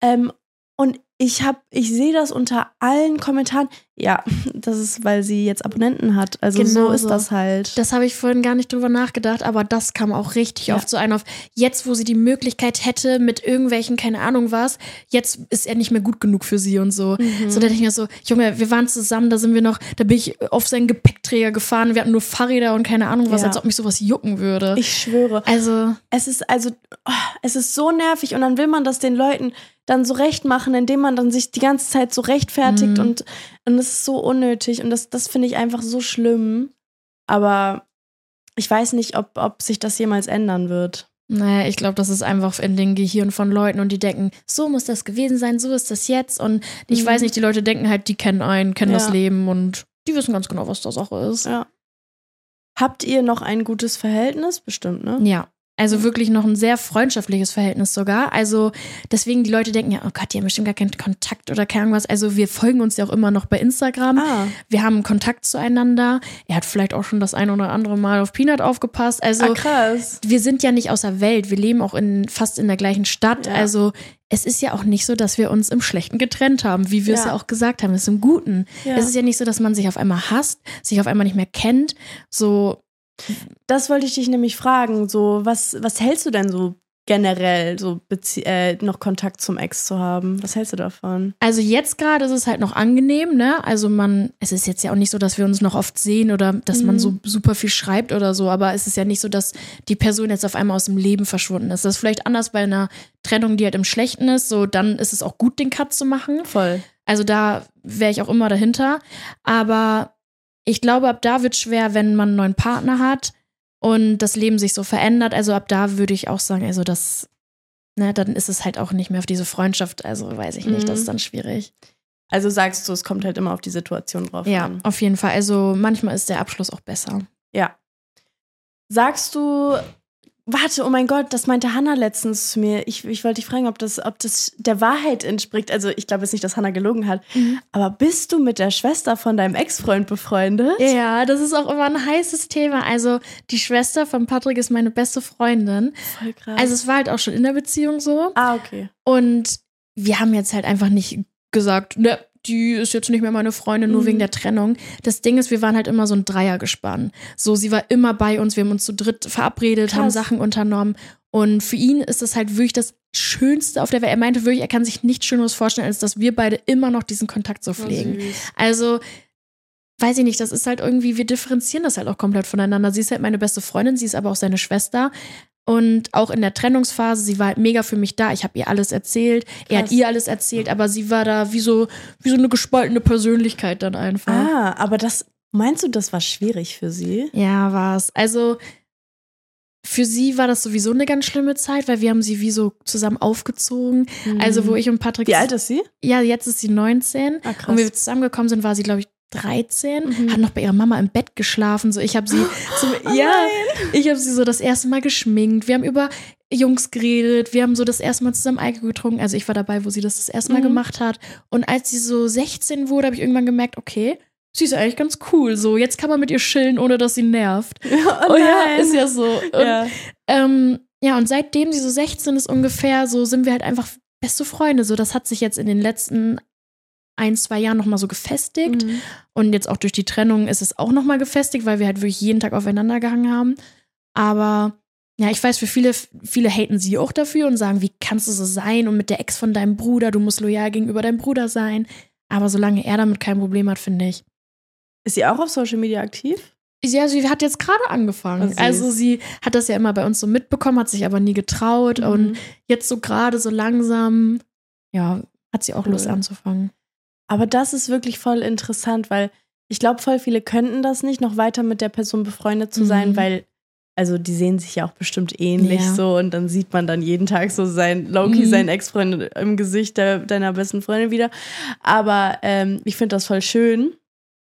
Ähm, und ich habe, ich sehe das unter allen Kommentaren. Ja, das ist, weil sie jetzt Abonnenten hat. Also so
Genau
ist
so.
das halt.
Das habe ich vorhin gar nicht drüber nachgedacht, aber das kam auch richtig
Ja.
oft so ein auf. Jetzt, wo sie die Möglichkeit hätte, mit irgendwelchen, keine Ahnung was, jetzt ist er nicht mehr gut genug für sie und so.
Mhm.
So, da denke ich mir so, Junge, wir waren zusammen, da sind wir noch, da bin ich auf seinen Gepäckträger gefahren, wir hatten nur Fahrräder und keine Ahnung was,
Ja.
als ob mich sowas jucken würde.
ich schwöre.
also,
Es ist also, oh, es ist so nervig und dann will man das den Leuten dann so recht machen, indem man dann sich die ganze Zeit so rechtfertigt
Mhm.
und, und das ist so unnötig und das, das finde ich einfach so schlimm. Aber ich weiß nicht, ob, ob sich das jemals ändern wird.
naja, ich glaube, das ist einfach in den Gehirn von Leuten und die denken, so muss das gewesen sein, so ist das jetzt. Und ich
Mhm.
weiß nicht, die Leute denken halt, die kennen einen, kennen das
Ja.
Leben und die wissen ganz genau, was da Sache ist.
Ja. Habt ihr noch ein gutes Verhältnis? Bestimmt, ne?
Ja. Also wirklich noch ein sehr freundschaftliches Verhältnis sogar. Also deswegen die Leute denken ja, oh Gott, die haben bestimmt gar keinen Kontakt oder Ahnung was. Also wir folgen uns ja auch immer noch bei Instagram.
Ah,
Wir haben Kontakt zueinander. Er hat vielleicht auch schon das ein oder andere Mal auf Peanut aufgepasst. Also
ah krass.
wir sind ja nicht außer Welt. Wir leben auch in fast in der gleichen Stadt.
Ja.
Also es ist ja auch nicht so, dass wir uns im Schlechten getrennt haben, wie wir es
Ja.
ja auch gesagt haben. Es ist im Guten.
Ja.
Es ist ja nicht so, dass man sich auf einmal hasst, sich auf einmal nicht mehr kennt. So,
Das wollte ich dich nämlich fragen. So, was, was hältst du denn so generell, so äh, noch Kontakt zum Ex zu haben? Was hältst du davon?
Also jetzt gerade ist es halt noch angenehm, ne? Also man, es ist jetzt ja auch nicht so, dass wir uns noch oft sehen oder dass man
Mhm.
so super viel schreibt oder so, aber es ist ja nicht so, dass die Person jetzt auf einmal aus dem Leben verschwunden ist. Das ist vielleicht anders bei einer Trennung, die halt im Schlechten ist, so dann ist es auch gut, den Cut zu machen.
Voll.
Also da wäre ich auch immer dahinter. Aber ich glaube, ab da wird schwer, wenn man einen neuen Partner hat und das Leben sich so verändert. Also ab da würde ich auch sagen, also das, ne, dann ist es halt auch nicht mehr auf diese Freundschaft. Also weiß ich nicht, das
Mhm.
ist dann schwierig.
Also sagst du, es kommt halt immer auf die Situation drauf
Ja,
an.
auf jeden Fall. Also manchmal ist der Abschluss auch besser.
Ja. Sagst du, warte, oh mein Gott, das meinte Hannah letztens zu mir. Ich, ich wollte dich fragen, ob das, ob das der Wahrheit entspricht. Also ich glaube jetzt nicht, dass Hannah gelogen hat. Aber bist du mit der Schwester von deinem Ex-Freund befreundet?
Ja, das ist auch immer ein heißes Thema. Also die Schwester von Patrick ist meine beste Freundin.
Voll krass.
Also es war halt auch schon in der Beziehung so.
ah, okay.
Und wir haben jetzt halt einfach nicht gesagt, ne, die ist jetzt nicht mehr meine Freundin, nur
Mhm.
wegen der Trennung. Das Ding ist, wir waren halt immer so ein Dreiergespann. So, sie war immer bei uns, wir haben uns zu dritt verabredet,
Krass.
haben Sachen unternommen. Und für ihn ist das halt wirklich das Schönste auf der Welt. Er meinte wirklich, er kann sich nichts Schöneres vorstellen, als dass wir beide immer noch diesen Kontakt so pflegen.
süß.
Also, weiß ich nicht, das ist halt irgendwie, wir differenzieren das halt auch komplett voneinander. Sie ist halt meine beste Freundin, sie ist aber auch seine Schwester. Und auch in der Trennungsphase, sie war halt mega für mich da. Ich habe ihr alles erzählt. Er hat
Krass.
ihr alles erzählt, aber sie war da wie so, wie so eine gespaltene Persönlichkeit dann einfach.
Ah, aber das, meinst du, das war schwierig für sie?
Ja, war's. Also für sie war das sowieso eine ganz schlimme Zeit, weil wir haben sie wie so zusammen aufgezogen. Also wo ich und Patrick.
Wie alt ist sie?
Ja, jetzt ist sie 19.
Ah, krass.
Und wie wir zusammengekommen sind, war sie, glaube ich, 13,
Mhm.
hat noch bei ihrer Mama im Bett geschlafen. So, ich habe sie, zum,
Oh
ja, ich habe sie so das erste Mal geschminkt. Wir haben über Jungs geredet. Wir haben so das erste Mal zusammen Alkohol getrunken. Also ich war dabei, wo sie das das erste Mal
Mhm.
gemacht hat. Und als sie so 16 wurde, habe ich irgendwann gemerkt, okay, sie ist eigentlich ganz cool. So, jetzt kann man mit ihr chillen, ohne dass sie nervt.
oh,
ja,
nein.
ist ja so. Und,
ja.
ähm, ja, und seitdem sie so 16 ist ungefähr, so sind wir halt einfach beste Freunde. So, das hat sich jetzt in den letzten ein, zwei Jahren nochmal so gefestigt.
Mhm.
Und jetzt auch durch die Trennung ist es auch nochmal gefestigt, weil wir halt wirklich jeden Tag aufeinander gehangen haben. Aber ja, ich weiß, für viele, viele haten sie auch dafür und sagen, wie kannst du so sein und mit der Ex von deinem Bruder, du musst loyal gegenüber deinem Bruder sein. Aber solange er damit kein Problem hat, finde ich.
Ist sie auch auf Social Media aktiv?
Ja, sie hat jetzt gerade angefangen. Also sie hat das ja immer bei uns so mitbekommen, hat sich aber nie getraut
Mhm.
und jetzt so gerade so langsam, ja, hat sie auch Lust
Cool.
anzufangen.
Aber das ist wirklich voll interessant, weil ich glaube, voll viele könnten das nicht, noch weiter mit der Person befreundet zu sein,
Mhm.
weil, also die sehen sich ja auch bestimmt ähnlich
Ja.
so und dann sieht man dann jeden Tag so sein, Loki,
Mhm.
sein Ex-Freund im Gesicht der, deiner besten Freundin wieder. Aber ähm, ich finde das voll schön,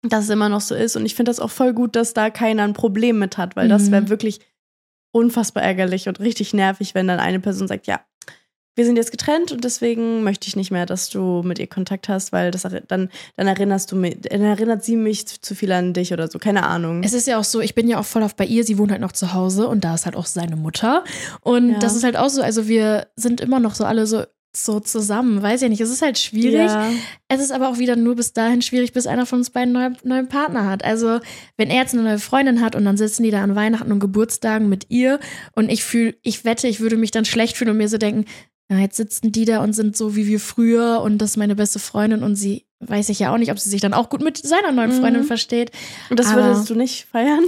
dass es immer noch so ist und ich finde das auch voll gut, dass da keiner ein Problem mit hat, weil das
Mhm.
wäre wirklich unfassbar ärgerlich und richtig nervig, wenn dann eine Person sagt, ja, wir sind jetzt getrennt und deswegen möchte ich nicht mehr, dass du mit ihr Kontakt hast, weil das dann, dann erinnerst du mich, dann erinnert sie mich zu viel an dich oder so, keine Ahnung.
Es ist ja auch so, ich bin ja auch voll oft bei ihr, sie wohnt halt noch zu Hause und da ist halt auch seine Mutter. Und
Ja.
das ist halt auch so, also wir sind immer noch so alle so, so zusammen. Weiß ja nicht. Es ist halt schwierig.
Ja.
Es ist aber auch wieder nur bis dahin schwierig, bis einer von uns beiden einen neuen Partner hat. Also, wenn er jetzt eine neue Freundin hat und dann sitzen die da an Weihnachten und Geburtstagen mit ihr und ich fühle, ich wette, ich würde mich dann schlecht fühlen und mir so denken, ja, jetzt sitzen die da und sind so wie wir früher und das ist meine beste Freundin und sie weiß ich ja auch nicht, ob sie sich dann auch gut mit seiner neuen Freundin
Mhm.
versteht.
Und das
Aber-
würdest du nicht feiern?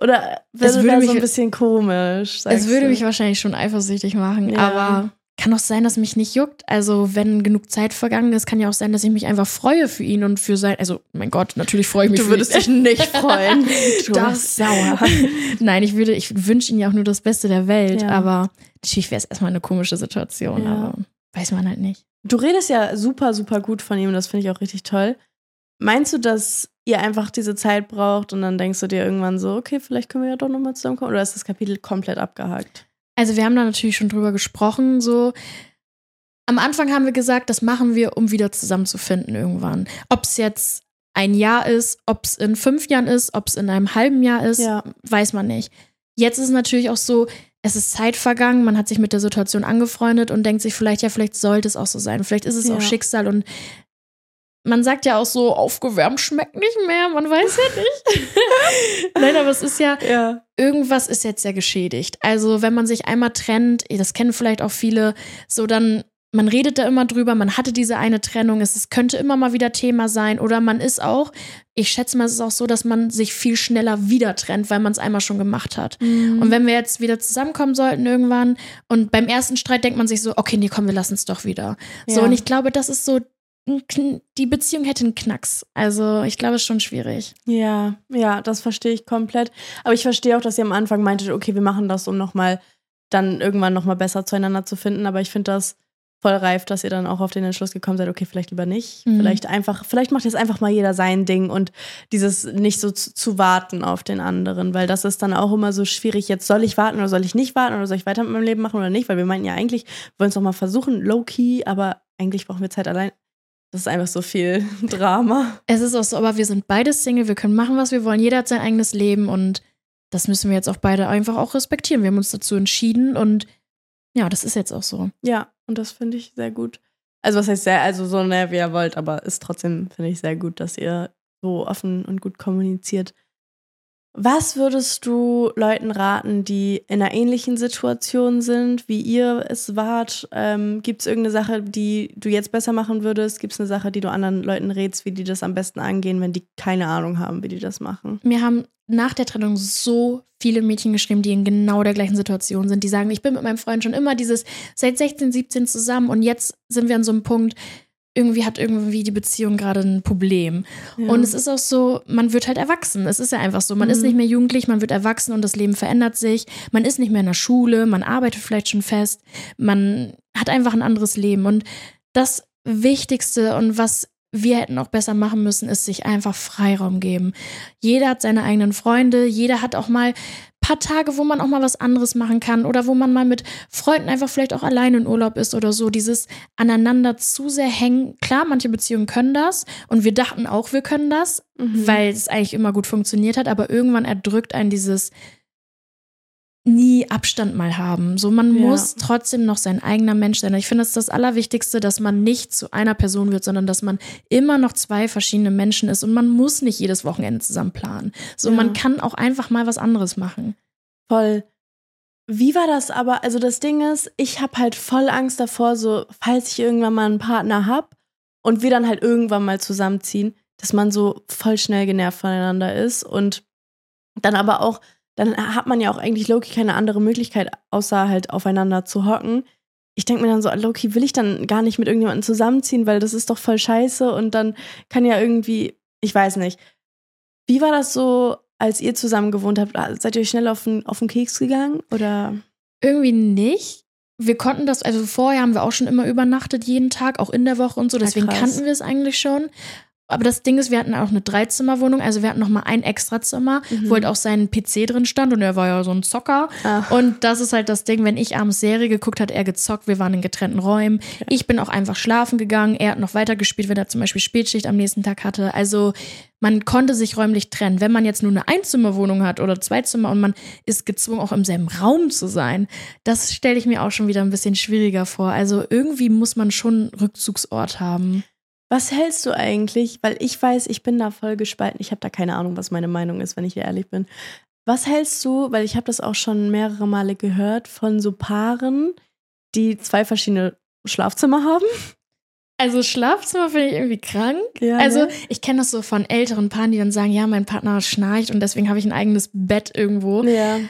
Oder wäre
würde
da
mich-
so ein bisschen komisch?
Es würde
du?
mich wahrscheinlich schon eifersüchtig machen,
Ja.
aber kann auch sein, dass mich nicht juckt. Also, wenn genug Zeit vergangen ist, kann ja auch sein, dass ich mich einfach freue für ihn und für sein. Also, mein Gott, natürlich freue ich mich
Du würdest dich nicht freuen. Du
Das-
sauer.
Nein, ich würde, ich wünsche ihm ja auch nur das Beste der Welt,
Ja.
aber natürlich wäre es erstmal eine komische Situation,
Ja.
aber weiß man halt nicht.
Du redest ja super, super gut von ihm. Das finde ich auch richtig toll. Meinst du, dass ihr einfach diese Zeit braucht und dann denkst du dir irgendwann so, okay, vielleicht können wir ja doch nochmal zusammenkommen? Oder ist das Kapitel komplett abgehakt?
Also wir haben da natürlich schon drüber gesprochen, so. Am Anfang haben wir gesagt, das machen wir, um wieder zusammenzufinden irgendwann. Ob es jetzt ein Jahr ist, ob es in fünf Jahren ist, ob es in einem halben Jahr ist,
Ja.
weiß man nicht. Jetzt ist es natürlich auch so, es ist Zeit vergangen, man hat sich mit der Situation angefreundet und denkt sich vielleicht, ja, vielleicht sollte es auch so sein. Vielleicht ist es
Ja.
auch Schicksal und man sagt ja auch so, aufgewärmt schmeckt nicht mehr, man weiß ja nicht. Nein, aber es ist ja,
Ja.
irgendwas ist jetzt ja geschädigt. Also, wenn man sich einmal trennt, das kennen vielleicht auch viele, so dann, man redet da immer drüber, man hatte diese eine Trennung, es, es könnte immer mal wieder Thema sein oder man ist auch, ich schätze mal, es ist auch so, dass man sich viel schneller wieder trennt, weil man es einmal schon gemacht hat.
Mhm.
Und wenn wir jetzt wieder zusammenkommen sollten irgendwann und beim ersten Streit denkt man sich so, okay, nee, komm, wir lassen es doch wieder. So,
Ja.
und ich glaube, das ist so, die Beziehung hätte einen Knacks. Also, ich glaube, es ist schon schwierig.
Ja, ja, das verstehe ich komplett. Aber ich verstehe auch, dass ihr am Anfang meintet, okay, wir machen das, um nochmal dann irgendwann nochmal besser zueinander zu finden. Aber ich finde das voll reif, dass ihr dann auch auf den Entschluss gekommen seid, okay, vielleicht lieber nicht.
Mhm.
Vielleicht einfach, vielleicht macht jetzt einfach mal jeder sein Ding und dieses nicht so zu, zu warten auf den anderen, weil das ist dann auch immer so schwierig. Jetzt soll ich warten oder soll ich nicht warten oder soll ich weiter mit meinem Leben machen oder nicht? Weil wir meinten ja eigentlich, wir wollen es nochmal versuchen, low-key, aber eigentlich brauchen wir Zeit allein. Das ist einfach so viel Drama.
Es ist auch so, aber wir sind beide Single, wir können machen, was wir wollen. Jeder hat sein eigenes Leben und das müssen wir jetzt auch beide einfach auch respektieren. Wir haben uns dazu entschieden und ja, das ist jetzt auch so.
Ja, und das finde ich sehr gut. Also was heißt sehr, also so näher wie ihr wollt, aber ist trotzdem, finde ich, sehr gut, dass ihr so offen und gut kommuniziert. Was würdest du Leuten raten, die in einer ähnlichen Situation sind, wie ihr es wart? Ähm, Gibt es irgendeine Sache, die du jetzt besser machen würdest? Gibt es eine Sache, die du anderen Leuten rätst, wie die das am besten angehen, wenn die keine Ahnung haben, wie die das machen?
Mir haben nach der Trennung so viele Mädchen geschrieben, die in genau der gleichen Situation sind. Die sagen, ich bin mit meinem Freund schon immer dieses seit 16, 17 zusammen und jetzt sind wir an so einem Punkt, irgendwie hat irgendwie die Beziehung gerade ein Problem.
Ja.
Und es ist auch so, man wird halt erwachsen. Es ist ja einfach so. Man
Mhm.
ist nicht mehr jugendlich, man wird erwachsen und das Leben verändert sich. Man ist nicht mehr in der Schule, man arbeitet vielleicht schon fest. Man hat einfach ein anderes Leben. Und das Wichtigste und was wir hätten auch besser machen müssen, ist sich einfach Freiraum geben. Jeder hat seine eigenen Freunde, jeder hat auch mal paar Tage, wo man auch mal was anderes machen kann oder wo man mal mit Freunden einfach vielleicht auch alleine in Urlaub ist oder so. Dieses aneinander zu sehr hängen. Klar, manche Beziehungen können das und wir dachten auch, wir können das,
Mhm.
weil es eigentlich immer gut funktioniert hat, aber irgendwann erdrückt einen dieses nie Abstand mal haben. So, man
Ja.
muss trotzdem noch sein eigener Mensch sein. Ich finde, das ist das Allerwichtigste, dass man nicht zu einer Person wird, sondern dass man immer noch zwei verschiedene Menschen ist und man muss nicht jedes Wochenende zusammen planen. So,
Ja.
man kann auch einfach mal was anderes machen.
Voll. Wie war das aber? Also das Ding ist, ich habe halt voll Angst davor, so falls ich irgendwann mal einen Partner hab und wir dann halt irgendwann mal zusammenziehen, dass man so voll schnell genervt voneinander ist und dann aber auch, dann hat man ja auch eigentlich Loki keine andere Möglichkeit, außer halt aufeinander zu hocken. Ich denke mir dann so, Loki, will ich dann gar nicht mit irgendjemandem zusammenziehen, weil das ist doch voll scheiße und dann kann ja irgendwie, ich weiß nicht. Wie war das so, als ihr zusammen gewohnt habt? Ah, Seid ihr euch schnell auf den, auf den Keks gegangen? Oder?
Irgendwie nicht. Wir konnten das, also vorher haben wir auch schon immer übernachtet, jeden Tag, auch in der Woche und so,
Ja,
deswegen
krass.
kannten wir es eigentlich schon. Aber das Ding ist, wir hatten auch eine Dreizimmerwohnung, also wir hatten noch mal ein Extrazimmer,
Mhm.
wo halt auch sein PC drin stand und er war ja so ein Zocker.
Ach.
Und das ist halt das Ding, wenn ich abends Serie geguckt hat, er gezockt, wir waren in getrennten Räumen. Ich bin auch einfach schlafen gegangen, er hat noch weitergespielt, wenn er zum Beispiel Spätschicht am nächsten Tag hatte. Also man konnte sich räumlich trennen. Wenn man jetzt nur eine Einzimmerwohnung hat oder zwei Zimmer und man ist gezwungen, auch im selben Raum zu sein, das stelle ich mir auch schon wieder ein bisschen schwieriger vor. Also irgendwie muss man schon einen Rückzugsort haben.
Was hältst du eigentlich? Weil ich weiß, ich bin da voll gespalten. Ich habe da keine Ahnung, was meine Meinung ist, wenn ich ehrlich bin. Was hältst du, weil ich habe das auch schon mehrere Male gehört, von so Paaren, die zwei verschiedene Schlafzimmer haben?
Also Schlafzimmer finde ich irgendwie krank.
Ja,
Also
ne?
ich kenne das so von älteren Paaren, die dann sagen, ja, mein Partner schnarcht und deswegen habe ich ein eigenes Bett irgendwo.
ja.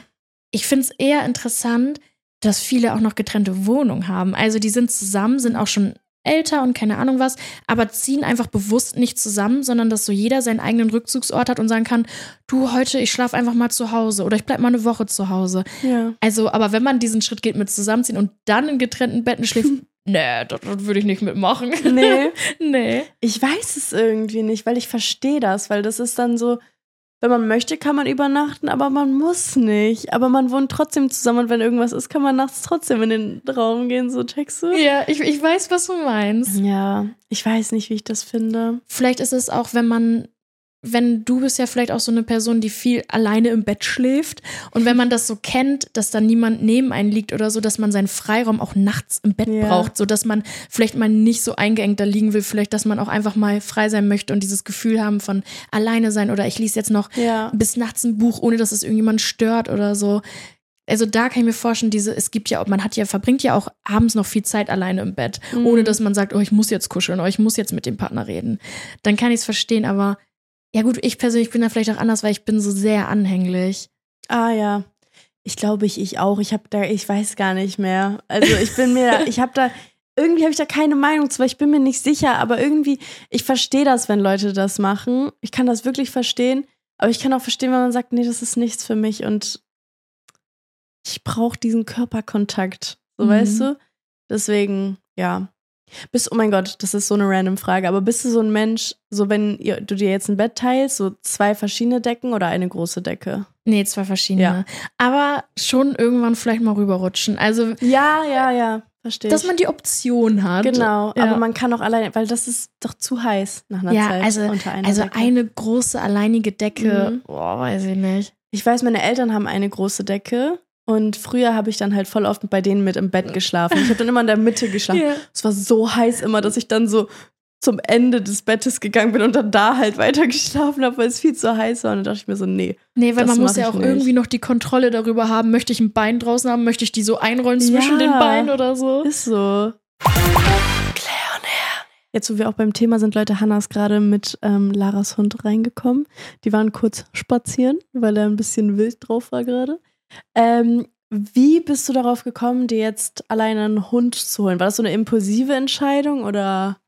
Ich finde es eher interessant, dass viele auch noch getrennte Wohnungen haben. Also die sind zusammen, sind auch schon älter und keine Ahnung was, aber ziehen einfach bewusst nicht zusammen, sondern dass so jeder seinen eigenen Rückzugsort hat und sagen kann, du heute, ich schlafe einfach mal zu Hause oder ich bleib mal eine Woche zu Hause.
ja.
Also, aber wenn man diesen Schritt geht mit zusammenziehen und dann in getrennten Betten schläft, nee, das, das würde ich nicht mitmachen.
Nee,
nee.
ich weiß es irgendwie nicht, weil ich verstehe das, weil das ist dann so, wenn man möchte, kann man übernachten, aber man muss nicht. Aber man wohnt trotzdem zusammen und wenn irgendwas ist, kann man nachts trotzdem in den Raum gehen, so checkst du?
Ja, ich, ich weiß, was du meinst.
Ja, ich weiß nicht, wie ich das finde.
Vielleicht ist es auch, wenn man, wenn du bist ja vielleicht auch so eine Person, die viel alleine im Bett schläft. Und wenn man das so kennt, dass da niemand neben einen liegt oder so, dass man seinen Freiraum auch nachts im Bett
Ja.
braucht, so dass man vielleicht mal nicht so eingeengt da liegen will, vielleicht, dass man auch einfach mal frei sein möchte und dieses Gefühl haben von alleine sein oder ich lese jetzt noch
Ja.
bis nachts ein Buch, ohne dass es irgendjemand stört oder so. Also da kann ich mir vorstellen, diese, es gibt ja, man hat ja, verbringt ja auch abends noch viel Zeit alleine im Bett,
Mhm.
ohne dass man sagt, oh, ich muss jetzt kuscheln, oh, ich muss jetzt mit dem Partner reden. Dann kann ich es verstehen, aber ja gut, ich persönlich bin da vielleicht auch anders, weil ich bin so sehr anhänglich.
Ah ja. Ich glaube, ich, ich auch. Ich habe da, ich weiß gar nicht mehr. Also ich bin mir, da, ich habe da, irgendwie habe ich da keine Meinung zu, weil ich bin mir nicht sicher, aber irgendwie, ich verstehe das, wenn Leute das machen. Ich kann das wirklich verstehen, aber ich kann auch verstehen, wenn man sagt, nee, das ist nichts für mich und ich brauche diesen Körperkontakt. So
Mhm.
weißt du? Deswegen, ja. Bist, oh mein Gott, das ist so eine random Frage, aber bist du so ein Mensch, so wenn ihr, du dir jetzt ein Bett teilst, so zwei verschiedene Decken oder eine große Decke?
Nee, zwei verschiedene.
Ja.
Aber schon irgendwann vielleicht mal rüberrutschen. Also,
Ja, ja, ja, verstehe.
dass man die Option hat.
genau,
Ja.
aber man kann auch alleine, weil das ist doch zu heiß nach einer
Ja,
Zeit
also-
unter einer
Also
Decke.
eine große alleinige Decke,
Mhm.
boah, weiß ich nicht.
Ich weiß, meine Eltern haben eine große Decke und früher habe ich dann halt voll oft bei denen mit im Bett geschlafen. Ich habe dann immer in der Mitte geschlafen.
Ja.
Es war so heiß immer, dass ich dann so zum Ende des Bettes gegangen bin und dann da halt weiter geschlafen habe, weil es viel zu heiß war. Und dann dachte ich mir so, nee.
Nee, weil man muss ja auch
nicht.
irgendwie noch die Kontrolle darüber haben, möchte ich ein Bein draußen haben, möchte ich die so einrollen zwischen
Ja.
den Beinen oder so.
Ist so. Jetzt, wo wir auch beim Thema sind, Leute, Hannah ist gerade mit ähm, Laras Hund reingekommen. Die waren kurz spazieren, weil er ein bisschen wild drauf war gerade. Ähm, wie bist du darauf gekommen, dir jetzt alleine einen Hund zu holen? War das so eine impulsive Entscheidung oder?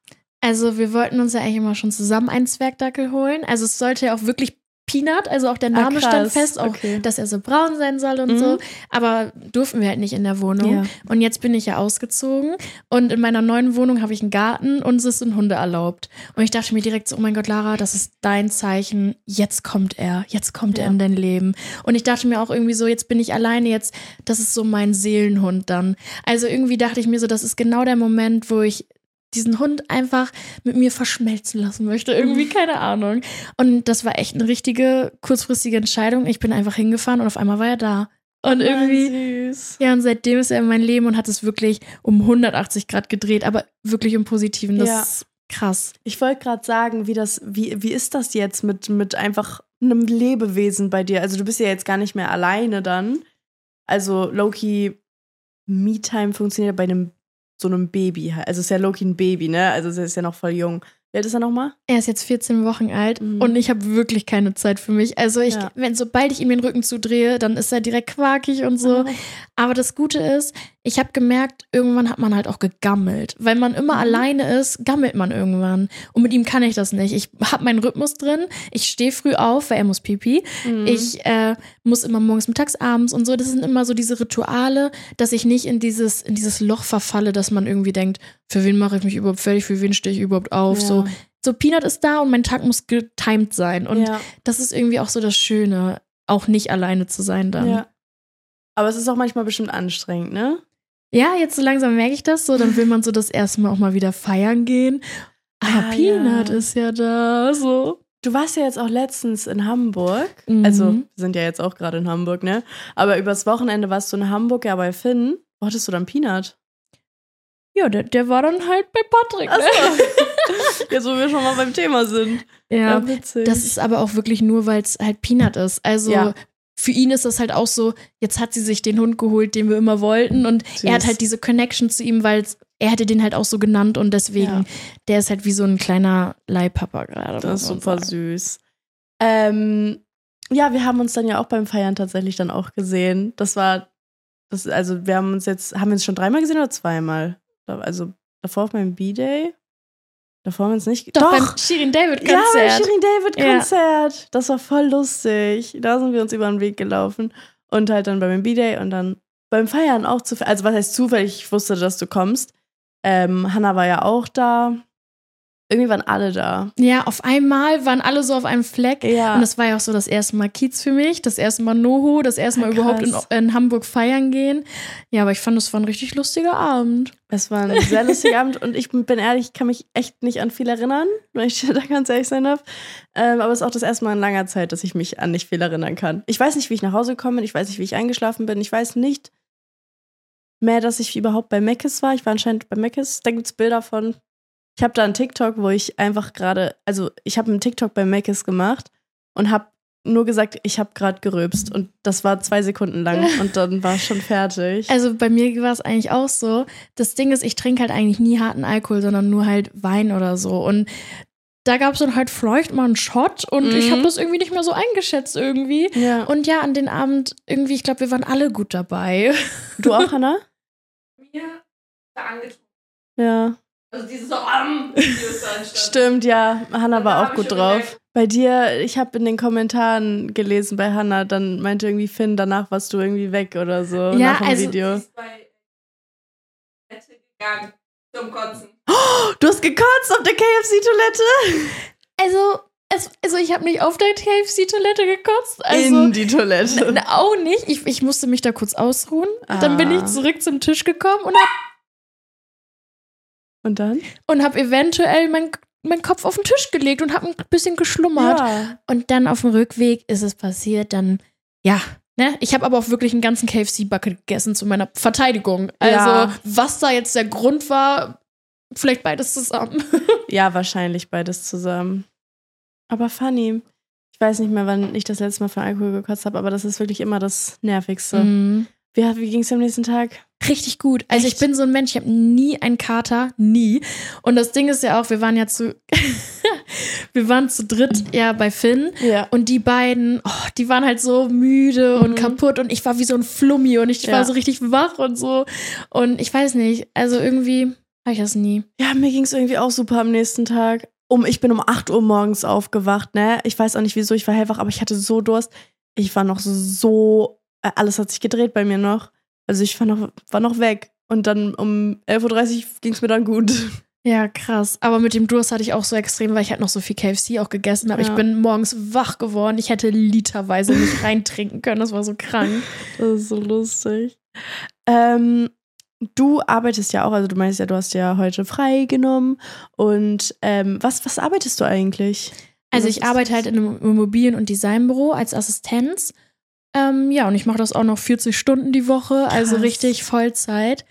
Also wir wollten uns ja eigentlich immer schon zusammen einen Zwergdackel holen. Also es sollte ja auch wirklich Peanut, also auch der Name
Ah,
stand fest, auch
Okay.
dass er so braun sein soll und
Mhm.
so. Aber durften wir halt nicht in der Wohnung.
Ja.
Und jetzt bin ich ja ausgezogen und in meiner neuen Wohnung habe ich einen Garten und es sind Hunde erlaubt. Und ich dachte mir direkt so, oh mein Gott, Lara, das ist dein Zeichen. Jetzt kommt er, jetzt kommt er
Ja.
in dein Leben. Und ich dachte mir auch irgendwie so, jetzt bin ich alleine, jetzt, das ist so mein Seelenhund dann. Also irgendwie dachte ich mir so, das ist genau der Moment, wo ich diesen Hund einfach mit mir verschmelzen lassen möchte. Irgendwie, keine Ahnung. Und das war echt eine richtige kurzfristige Entscheidung. Ich bin einfach hingefahren und auf einmal war er da. Und irgendwie,
süß.
ja, und seitdem ist er in mein Leben und hat es wirklich um 180 Grad gedreht, aber wirklich im Positiven. Das
Ja.
ist krass.
Ich wollte gerade sagen, wie das, wie, wie ist das jetzt mit, mit einfach einem Lebewesen bei dir? Also du bist ja jetzt gar nicht mehr alleine dann. Also Loki Me-Time funktioniert bei einem so einem Baby. Also ist ja Loki ein Baby, ne? Also er ist ja noch voll jung. Wie alt ist er nochmal?
Er ist jetzt 14 Wochen alt
Mhm.
und ich habe wirklich keine Zeit für mich. Also ich,
Ja.
wenn sobald ich ihm den Rücken zudrehe, dann ist er direkt quakig und so.
Oh.
Aber das Gute ist, ich habe gemerkt, irgendwann hat man halt auch gegammelt. Weil man immer
Mhm.
alleine ist, gammelt man irgendwann. Und mit ihm kann ich das nicht. Ich habe meinen Rhythmus drin. Ich stehe früh auf, weil er muss pipi.
Mhm.
Ich äh, muss immer morgens, mittags, abends und so. Das sind immer so diese Rituale, dass ich nicht in dieses, in dieses Loch verfalle, dass man irgendwie denkt, für wen mache ich mich überhaupt fertig, für wen stehe ich überhaupt auf?
Ja.
So so Peanut ist da und mein Tag muss getimed sein. Und
ja.
das ist irgendwie auch so das Schöne, auch nicht alleine zu sein dann.
ja. Aber es ist auch manchmal bestimmt anstrengend, ne?
Ja, jetzt so langsam merke ich das so, dann will man so das erste Mal auch mal wieder feiern gehen. Ah,
Ah,
Peanut
ja.
ist ja da, so.
Du warst ja jetzt auch letztens in Hamburg.
Mhm.
Also, wir sind ja jetzt auch gerade in Hamburg, ne? Aber übers Wochenende warst du in Hamburg, ja, bei Finn. Wo hattest du dann Peanut?
Ja, der, der war dann halt bei Patrick. Ne?
Achso. jetzt, wo wir schon mal beim Thema sind.
Ja,
witzig.
das ist aber auch wirklich nur, weil es halt Peanut ist. Also
Ja.
Für ihn ist das halt auch so, jetzt hat sie sich den Hund geholt, den wir immer wollten. Und er hat
Süß.
halt diese Connection zu ihm, weil er hätte den halt auch so genannt und deswegen,
Ja.
der ist halt wie so ein kleiner Leihpapa gerade.
Das ist super
sagen.
süß. Ähm, ja, wir haben uns dann ja auch beim Feiern tatsächlich dann auch gesehen. Das war, das, also wir haben uns jetzt, haben wir uns schon dreimal gesehen oder zweimal? Also davor auf meinem B-Day. Davor haben wir uns nicht.
Doch, beim Shirin David
Ja, beim
Konzert.
Shirin David
Ja.
Konzert. Das war voll lustig. Da sind wir uns über den Weg gelaufen. Und halt dann beim B-Day und dann beim Feiern auch zufällig. Also, was heißt zufällig? Ich wusste, dass du kommst. Ähm, Hannah war ja auch da. Irgendwie waren alle da.
Ja, auf einmal waren alle so auf einem Fleck.
Ja.
Und das war ja auch so das erste Mal Kiez für mich, das erste Mal Noho, das erste Mal
Ah,
überhaupt in, in Hamburg feiern gehen. Ja, aber ich fand, es war ein richtig lustiger Abend.
Es war ein sehr lustiger Abend und ich bin ehrlich, ich kann mich echt nicht an viel erinnern, wenn ich da ganz ehrlich sein darf. Ähm, aber es ist auch das erste Mal in langer Zeit, dass ich mich an nicht viel erinnern kann. Ich weiß nicht, wie ich nach Hause gekommen bin, ich weiß nicht, wie ich eingeschlafen bin, ich weiß nicht mehr, dass ich überhaupt bei Meckes war. Ich war anscheinend bei Meckes, da gibt es Bilder von. Ich habe da einen TikTok, wo ich einfach gerade, also ich habe einen TikTok bei Meckes gemacht und habe nur gesagt, ich habe gerade gerülpst und das war zwei Sekunden lang und dann war es schon fertig.
Also bei mir war es eigentlich auch so. Das Ding ist, ich trinke halt eigentlich nie harten Alkohol, sondern nur halt Wein oder so. Und da gab es dann halt vielleicht mal einen Shot und ich
Mhm.
habe das irgendwie nicht mehr so eingeschätzt irgendwie.
ja.
Und ja, an den Abend irgendwie, ich glaube, wir waren alle gut dabei.
du auch, Hannah?
Mir war angetrunken.
Ja.
Also dieses so da entstanden.
Stimmt, ja. Hannah
Da
war auch gut drauf.
gemerkt.
Bei dir, ich habe in den Kommentaren gelesen bei Hannah, dann meinte irgendwie Finn, danach warst du irgendwie weg oder so
Ja,
nach dem
also-
Video.
bei Toilette gegangen zum Kotzen.
Du hast gekotzt auf der KFC-Toilette?
Also, es, also ich habe nicht auf der KFC-Toilette gekotzt. Also,
In die Toilette.
auch nicht. Ich, ich musste mich da kurz ausruhen. Dann bin
Ah.
ich zurück zum Tisch gekommen und hab,
Und dann?
und hab eventuell meinen mein Kopf auf den Tisch gelegt und hab ein bisschen geschlummert.
Ja.
Und dann auf dem Rückweg ist es passiert, dann, ja, ne? Ich habe aber auch wirklich einen ganzen KFC-Bucket gegessen zu meiner Verteidigung. Also,
Ja.
was da jetzt der Grund war, vielleicht beides zusammen.
ja, wahrscheinlich beides zusammen. Aber funny. Ich weiß nicht mehr, wann ich das letzte Mal von Alkohol gekotzt habe, aber das ist wirklich immer das Nervigste.
Mhm.
Wie, wie ging es am nächsten Tag?
Richtig gut. Also ich
Echt?
bin so ein Mensch, ich habe nie einen Kater, nie. Und das Ding ist ja auch, wir waren ja zu, wir waren zu dritt ja bei Finn
Ja.
und die beiden, oh, die waren halt so müde und
Mhm.
kaputt und ich war wie so ein Flummi und ich
Ja.
war so richtig wach und so. Und ich weiß nicht, also irgendwie habe ich das nie.
Ja, mir ging es irgendwie auch super am nächsten Tag. Um, ich bin um 8 Uhr morgens aufgewacht, ne? Ich weiß auch nicht wieso, ich war hellwach, aber ich hatte so Durst. Ich war noch so, alles hat sich gedreht bei mir noch. Also ich war noch, war noch weg. Und dann um 11.30 Uhr ging es mir dann gut.
Ja, krass. Aber mit dem Durst hatte ich auch so extrem, weil ich halt noch so viel KFC auch gegessen habe.
Ja.
Ich bin morgens wach geworden. Ich hätte literweise nicht reintrinken können. Das war so krank.
Das ist so lustig. Ähm, du arbeitest ja auch, also du meinst ja, du hast ja heute frei genommen. Und ähm, was, was arbeitest du eigentlich?
Also ich arbeite halt in einem Immobilien- und Designbüro als Assistenz. Ähm, ja, und ich mache das auch noch 40 Stunden die Woche, also
Krass.
richtig Vollzeit.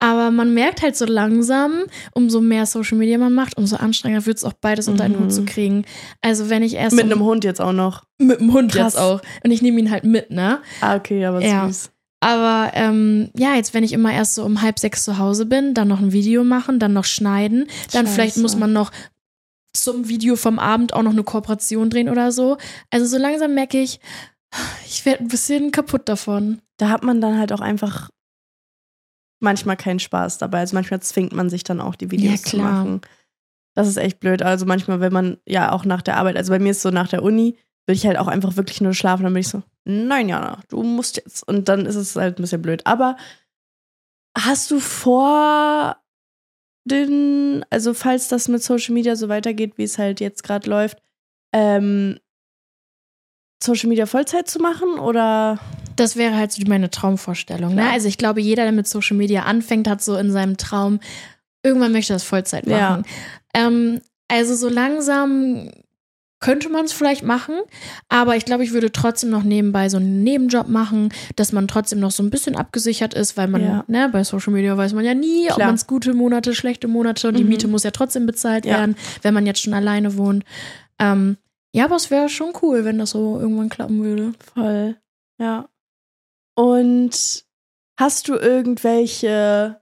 Aber man merkt halt so langsam, umso mehr Social Media man macht, umso anstrengender wird es auch beides unter einen
Mhm.
Hut zu kriegen. Also wenn ich erst
Mit
um-
einem Hund jetzt auch noch.
mit dem Hund
Krass.
jetzt auch. Und ich nehme ihn halt mit, ne?
Ah, okay, aber
Ja.
süß.
Aber ähm, ja, jetzt wenn ich immer erst so um halb sechs zu Hause bin, dann noch ein Video machen, dann noch schneiden, dann vielleicht
Scheiße.
muss man noch zum Video vom Abend auch noch eine Kooperation drehen oder so. Also so langsam merke ich, ich werde ein bisschen kaputt davon.
da hat man dann halt auch einfach manchmal keinen Spaß dabei. Also manchmal zwingt man sich dann auch, die Videos
Ja,
zu machen. Das ist echt blöd. Also manchmal, wenn man ja auch nach der Arbeit, also bei mir ist so nach der Uni, will ich halt auch einfach wirklich nur schlafen. Dann bin ich so, nein, Jana, du musst jetzt. Und dann ist es halt ein bisschen blöd. Aber hast du vor, den, also falls das mit Social Media so weitergeht, wie es halt jetzt gerade läuft, ähm, Social Media Vollzeit zu machen oder?
Das wäre halt so meine Traumvorstellung. Ne? Also ich glaube, jeder, der mit Social Media anfängt, hat so in seinem Traum, irgendwann möchte das Vollzeit machen.
Ja.
Ähm, also so langsam könnte man es vielleicht machen, aber ich glaube, ich würde trotzdem noch nebenbei so einen Nebenjob machen, dass man trotzdem noch so ein bisschen abgesichert ist, weil man,
Ja.
ne, bei Social Media weiß man ja nie, ob
Klar.
man es gute Monate, schlechte Monate und die
Mhm.
Miete muss ja trotzdem bezahlt
Ja.
werden, wenn man jetzt schon alleine wohnt. Ähm, ja, aber es wäre schon cool, wenn das so irgendwann klappen würde.
Voll. Ja. Und hast du irgendwelche,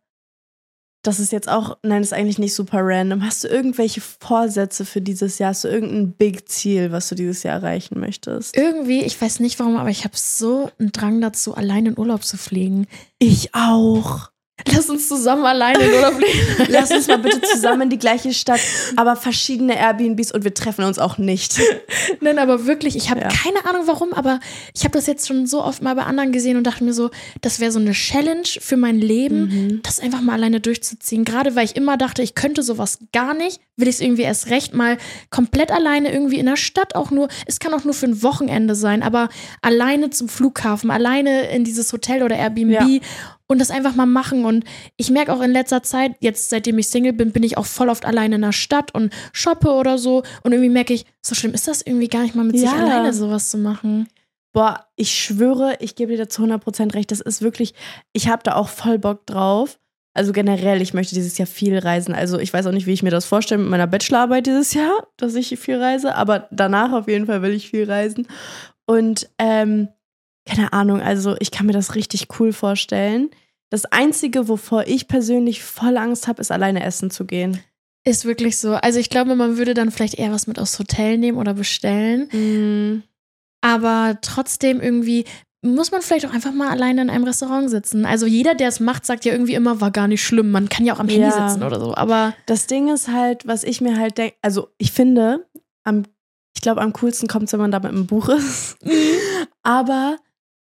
das ist jetzt auch, nein, das ist eigentlich nicht super random, hast du irgendwelche Vorsätze für dieses Jahr? Hast du irgendein Big Ziel, was du dieses Jahr erreichen möchtest?
Irgendwie, ich weiß nicht warum, aber ich habe so einen Drang dazu, allein in Urlaub zu fliegen.
Ich auch.
Lass uns zusammen alleine in Urlaub fliegen.
Lass uns mal bitte zusammen in die gleiche Stadt, aber verschiedene Airbnbs und wir treffen uns auch nicht.
Nein, aber wirklich, ich habe
Ja.
keine Ahnung warum, aber ich habe das jetzt schon so oft mal bei anderen gesehen und dachte mir so, das wäre so eine Challenge für mein Leben,
Mhm.
das einfach mal alleine durchzuziehen. Gerade weil ich immer dachte, ich könnte sowas gar nicht, will ich es irgendwie erst recht mal komplett alleine irgendwie in der Stadt auch nur, es kann auch nur für ein Wochenende sein, aber alleine zum Flughafen, alleine in dieses Hotel oder Airbnb
Ja.
Und das einfach mal machen. Und ich merke auch in letzter Zeit, jetzt seitdem ich Single bin, bin ich auch voll oft alleine in der Stadt und shoppe oder so. Und irgendwie merke ich, so schlimm ist das irgendwie gar nicht mal mit sich
Ja.
alleine sowas zu machen.
Boah, ich schwöre, ich gebe dir da zu 100% recht. Das ist wirklich, ich habe da auch voll Bock drauf. Also generell, ich möchte dieses Jahr viel reisen. Also ich weiß auch nicht, wie ich mir das vorstelle mit meiner Bachelorarbeit dieses Jahr, dass ich viel reise, aber danach auf jeden Fall will ich viel reisen. Und ähm, keine Ahnung, also ich kann mir das richtig cool vorstellen. Das Einzige, wovor ich persönlich voll Angst habe, ist alleine essen zu gehen.
Ist wirklich so. Also ich glaube, man würde dann vielleicht eher was mit aufs Hotel nehmen oder bestellen.
Mm,
Aber trotzdem irgendwie muss man vielleicht auch einfach mal alleine in einem Restaurant sitzen. Also jeder, der es macht, sagt ja irgendwie immer, war gar nicht schlimm. Man kann ja auch am Handy
Ja.
sitzen oder so. Aber
Das Ding ist halt, was ich mir halt denke, also ich finde, am, ich glaube, am coolsten kommt es, wenn man da mit einem Buch ist. Aber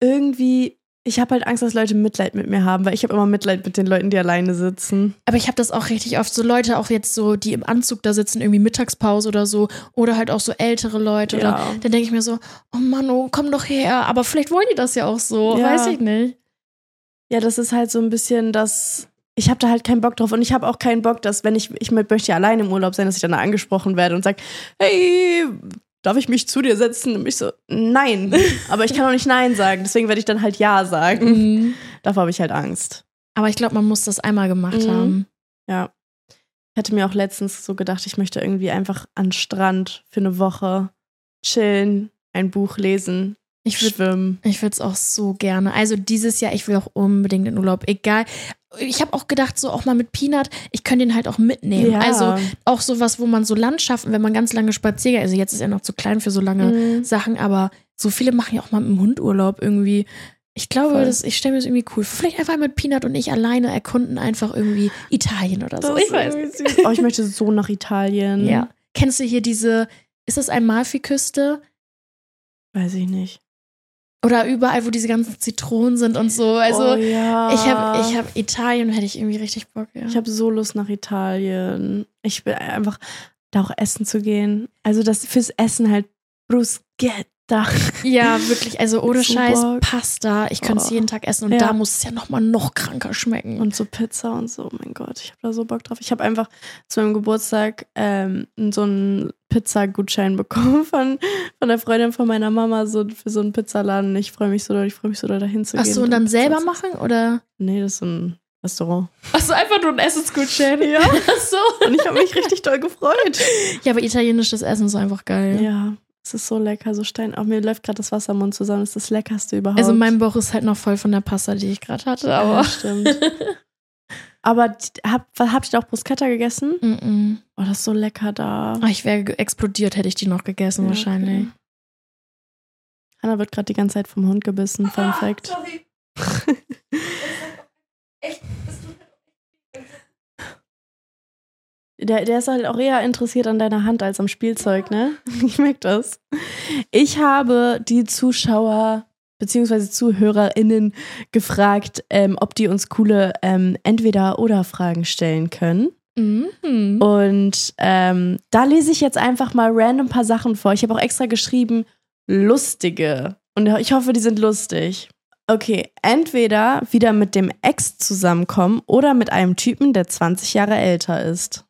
irgendwie, ich habe halt Angst, dass Leute Mitleid mit mir haben, weil ich habe immer Mitleid mit den Leuten, die alleine sitzen.
Aber ich habe das auch richtig oft. So Leute auch jetzt so, die im Anzug da sitzen, irgendwie Mittagspause oder so. Oder halt auch so ältere Leute. Oder
Ja.
dann denke ich mir so, oh Mann, oh, komm doch her. Aber vielleicht wollen die das ja auch so.
Ja.
Weiß ich nicht.
Ja, das ist halt so ein bisschen das. Ich habe da halt keinen Bock drauf und ich habe auch keinen Bock, dass wenn ich ich möchte ja alleine im Urlaub sein, dass ich dann angesprochen werde und sage, hey, darf ich mich zu dir setzen? Und ich so, nein, aber ich kann auch nicht nein sagen, deswegen werde ich dann halt ja sagen.
Mhm.
Davor habe ich halt Angst.
Aber ich glaube, man muss das einmal gemacht
Mhm.
haben.
Ja. Ich hatte mir auch letztens so gedacht, ich möchte irgendwie einfach an den Strand für eine Woche chillen, ein Buch lesen,
Ich würde
schwimmen.
Ich würde es auch so gerne. Also dieses Jahr, ich will auch unbedingt in Urlaub. Egal. Ich habe auch gedacht, so auch mal mit Peanut, ich könnte den halt auch mitnehmen. Also auch sowas, wo man so Landschaften, wenn man ganz lange spazieren, also jetzt ist er noch zu klein für so lange
Mhm.
Sachen, aber so viele machen ja auch mal mit dem Hund Urlaub irgendwie. Ich glaube,
Voll.
das, ich stelle mir das irgendwie cool. Vielleicht einfach mit Peanut und ich alleine erkunden einfach irgendwie Italien oder so.
Das
Ich weiß.
süß. Oh, ich möchte so nach Italien.
Ja. Kennst du hier diese, ist das Amalfi-Küste?
Weiß ich nicht.
Oder überall, wo diese ganzen Zitronen sind und so. Also
oh, ja.
Ich habe ich hab Italien, hätte ich irgendwie richtig Bock, ja.
Ich habe so Lust nach Italien. Ich will einfach da auch essen zu gehen. Also das fürs Essen halt Bruschetta.
Ja, wirklich, also ohne
So
Scheiß. Pasta. Ich könnte es
Oh.
jeden Tag essen und
Ja.
da muss es ja nochmal noch kranker schmecken.
Und so Pizza und so. Oh mein Gott, ich habe da so Bock drauf. Ich habe einfach zu meinem Geburtstag ähm, so einen Pizzagutschein bekommen von, von der Freundin von meiner Mama so für so einen Pizzaladen. Ich freue mich so ich freue mich so doll dahin zu gehen.
Achso, und dann selber machen oder?
Nee, das ist so ein Restaurant.
Achso, einfach nur ein Essensgutschein.
Ja.
Achso.
Und ich habe mich richtig doll gefreut.
Ja, aber italienisches Essen ist einfach geil.
Ja, es ist so lecker, so Stein. Auch mir läuft gerade das Wasser im Mund zusammen. Das ist das leckerste überhaupt.
Also mein Bauch ist halt noch voll von der Pasta, die ich gerade hatte, aber.
Ja, stimmt. Aber die- hab, habt ihr auch Bruschetta gegessen?
Mm -mm.
Oh, das ist so lecker da.
Ah, ich wäre explodiert, hätte ich die noch gegessen,
Ja,
wahrscheinlich.
okay. Hannah wird gerade die ganze Zeit vom Hund gebissen. Fun
Ah,
Fact.
Sorry. Echt? Das tut mir
Der, der ist halt auch eher interessiert an deiner Hand als am Spielzeug, ne? Ich merke das. Ich habe die Zuschauer bzw. ZuhörerInnen gefragt, ähm, ob die uns coole ähm, Entweder-Oder-Fragen stellen können.
Mhm.
Und ähm, da lese ich jetzt einfach mal random ein paar Sachen vor. Ich habe auch extra geschrieben, lustige. Und ich hoffe, die sind lustig. Okay, entweder wieder mit dem Ex zusammenkommen oder mit einem Typen, der 20 Jahre älter ist.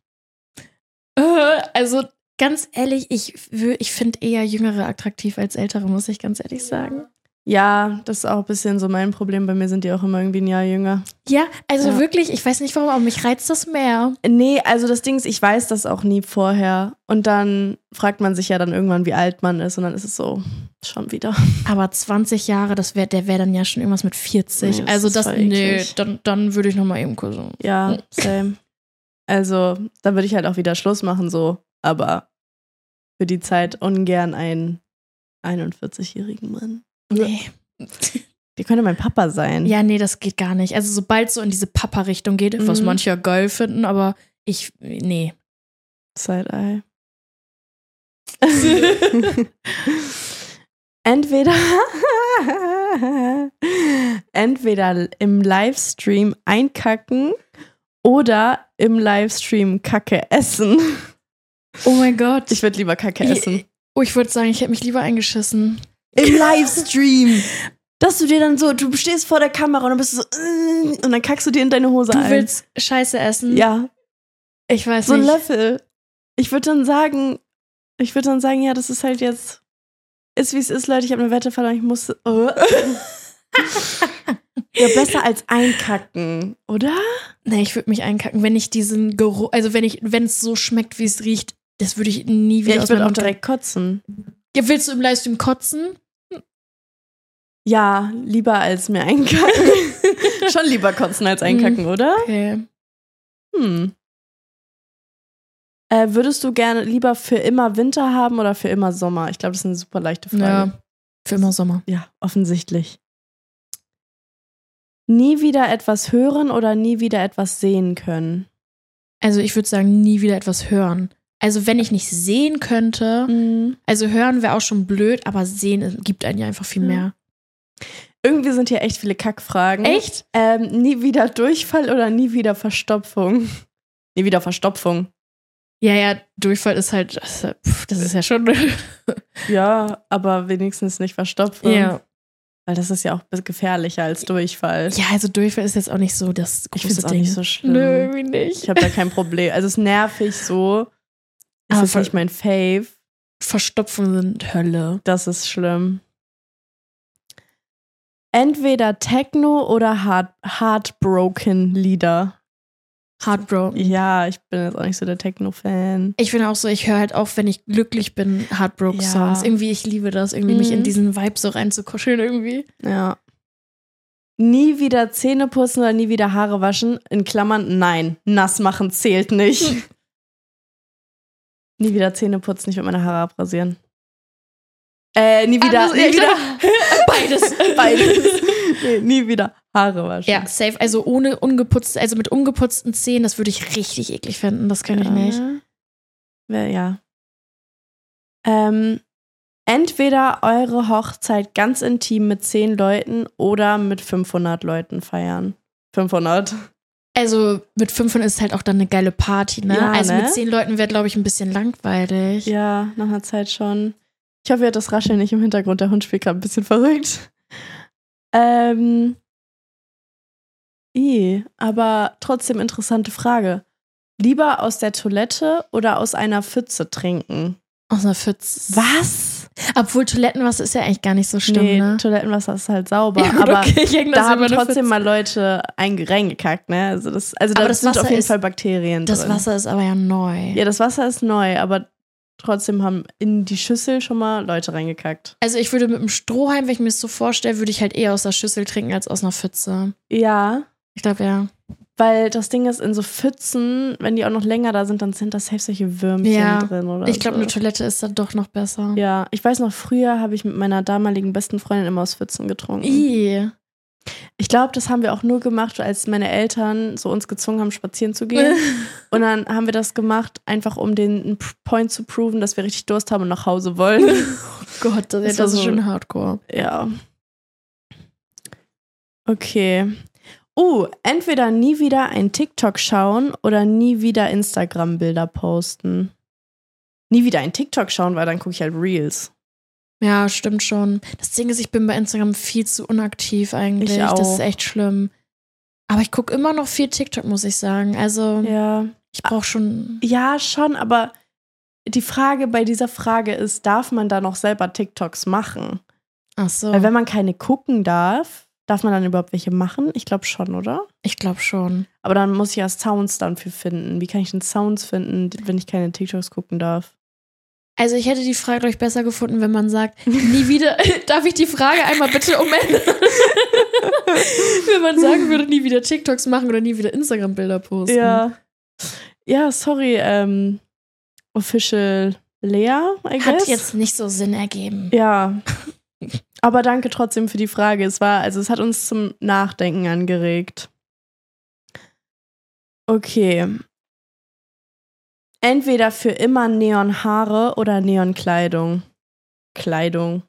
Äh, Also ganz ehrlich, ich, ich finde eher Jüngere attraktiv als Ältere, muss ich ganz ehrlich sagen.
Ja, das ist auch ein bisschen so mein Problem. Bei mir sind die auch immer irgendwie ein Jahr jünger.
Ja, also
Ja.
wirklich, ich weiß nicht warum, aber mich reizt das mehr.
Nee, also das Ding ist, ich weiß das auch nie vorher. Und dann fragt man sich ja dann irgendwann, wie alt man ist. Und dann ist es so, schon wieder.
Aber 20 Jahre, das wär, der wäre dann ja schon irgendwas mit 40.
Nee, das
also das, nee, dann, dann würde ich nochmal eben gucken.
Ja, same. Also, da würde ich halt auch wieder Schluss machen, so. Aber für die Zeit ungern einen 41-jährigen Mann.
Nee.
Der könnte mein Papa sein.
Ja, nee, das geht gar nicht. Also sobald so in diese Papa-Richtung geht, was
Mhm.
manche ja geil finden, aber ich, nee.
Side-Eye. entweder, entweder im Livestream einkacken oder im Livestream Kacke essen.
Oh mein Gott.
Ich würde lieber Kacke essen.
oh, ich würde sagen, ich hätte mich lieber eingeschissen.
Im Livestream. Dass du dir dann so, du stehst vor der Kamera und dann bist du so, und dann kackst du dir in deine Hose
Du
ein.
willst Scheiße essen?
ja,
Ich weiß
so ein
nicht.
Löffel. Ich würde dann sagen, ich würde dann sagen, ja, das ist halt jetzt, ist wie es ist, Leute, ich habe eine Wette verloren, ich muss, oh. ja, besser als einkacken, oder?
Nee, ich würde mich einkacken, wenn ich diesen Geruch, also wenn ich, wenn es so schmeckt, wie es riecht, das würde ich nie wieder
Ja, ich würde auch direkt kotzen.
Ja, willst du im Livestream kotzen?
Ja, lieber als mir einkacken. Schon lieber kotzen als einkacken, oder?
Okay.
Hm. Äh, würdest du gerne lieber für immer Winter haben oder für immer Sommer? Ich glaube, das ist eine super leichte Frage.
Ja. Für immer Sommer.
Ja, offensichtlich. Nie wieder etwas hören oder nie wieder etwas sehen können?
Also ich würde sagen, nie wieder etwas hören. Also wenn ich nicht sehen könnte,
Mhm.
also hören wäre auch schon blöd, aber sehen gibt einen ja einfach viel mehr.
Irgendwie sind hier echt viele Kackfragen.
Echt?
Ähm, nie wieder Durchfall oder nie wieder Verstopfung? Nie wieder Verstopfung.
Ja, ja, Durchfall ist halt, das ist ja- pff, das ist ja schon.
Ja, aber wenigstens nicht Verstopfung.
ja.
Weil das ist ja auch gefährlicher als Durchfall.
ja, also Durchfall ist jetzt auch nicht so das
ich
große
finde es auch nicht so schlimm.
Nö, irgendwie nicht.
Ich habe da kein Problem. Also es ist nervig so. Es ist nicht mein Fave.
Verstopfungen sind Hölle.
Das ist schlimm. Entweder Techno oder Heart Heartbroken Lieder.
Heartbroken.
Ja, ich bin jetzt auch nicht so der Techno-Fan.
Ich finde auch so, ich höre halt auch, wenn ich glücklich bin, Heartbroken-Songs.
Ja.
Irgendwie, ich liebe das, irgendwie mich
Mhm.
in diesen Vibe so reinzukuscheln irgendwie.
Ja. Nie wieder Zähne putzen oder nie wieder Haare waschen. In Klammern, nein. Nass machen zählt nicht. nie wieder Zähne putzen, ich will meine Haare abrasieren. Äh, nie wieder.
Anders-
nie wieder
Beides.
Beides. Nee, nie wieder Haare waschen.
Ja, safe. Also ohne ungeputzt, also mit ungeputzten Zähnen, das würde ich richtig eklig finden. Das kann ich nicht.
Ja. Ähm, entweder eure Hochzeit ganz intim mit 10 Leuten oder mit 500 Leuten feiern. 500.
Also mit 500 ist halt auch dann eine geile Party, ne?
Ja,
also
ne?
mit zehn Leuten wäre, glaube ich, ein bisschen langweilig.
Ja, nach einer Zeit schon. Ich hoffe, ihr hört das Rascheln nicht im Hintergrund. Der Hund spielt gerade ein bisschen verrückt. Ähm. I, aber trotzdem interessante Frage. Lieber aus der Toilette oder aus einer Pfütze trinken?
Aus einer Pfütze.
Was?
Obwohl Toilettenwasser ist ja eigentlich gar nicht so schlimm,
nee,
ne?
Toilettenwasser ist halt sauber.
Ja, gut,
aber
okay,
da haben trotzdem
Pfütze.
mal Leute einge- reingekackt, ne? Also das, also da
das
sind auf
Wasser
jeden
ist-
Fall Bakterien
Das
drin.
Wasser ist aber ja neu.
Ja, das Wasser ist neu, aber trotzdem haben in die Schüssel schon mal Leute reingekackt.
Also ich würde mit dem Strohhalm, wenn ich mir das so vorstelle, würde ich halt eher aus der Schüssel trinken als aus einer Pfütze.
Ja,
Ich glaube ja.
weil das Ding ist, in so Pfützen, wenn die auch noch länger da sind, dann sind da safe solche Würmchen
Ja,
drin oder
Ich glaube,
so.
eine Toilette ist dann doch noch besser.
Ja, ich weiß noch, früher habe ich mit meiner damaligen besten Freundin immer aus Pfützen getrunken.
I.
Ich glaube, das haben wir auch nur gemacht, als meine Eltern so uns gezwungen haben, spazieren zu gehen. Und dann haben wir das gemacht, einfach um den Point zu proven, dass wir richtig Durst haben und nach Hause wollen.
Oh Gott, das,
Das
das ist
so-
schon hardcore.
ja. Okay. Uh, entweder nie wieder ein TikTok schauen oder nie wieder Instagram-Bilder posten. Nie wieder ein TikTok schauen, weil dann gucke ich halt Reels.
Ja, stimmt schon. Das Ding ist, ich bin bei Instagram viel zu unaktiv eigentlich.
Ich
Das
auch.
ist echt schlimm. Aber ich gucke immer noch viel TikTok, muss ich sagen. Also
Ja.
ich brauche schon.
Ja, schon, aber die Frage bei dieser Frage ist, darf man da noch selber TikToks machen?
Ach so.
Weil wenn man keine gucken darf, darf man dann überhaupt welche machen? Ich glaube schon, oder?
Ich glaube schon.
Aber dann muss ich ja Sounds dann für finden. Wie kann ich denn Sounds finden, wenn ich keine TikToks gucken darf?
Also ich hätte die Frage, glaube ich, besser gefunden, wenn man sagt, nie wieder. Darf ich die Frage einmal bitte umändern? wenn man sagen würde, nie wieder TikToks machen oder nie wieder Instagram-Bilder posten.
Ja. Ja, sorry, ähm, Official Lea, I guess.
Hat jetzt nicht so Sinn ergeben.
Ja. Aber danke trotzdem für die Frage. Es war, also es hat uns zum Nachdenken angeregt. Okay. Entweder für immer Neonhaare oder Neonkleidung. Kleidung.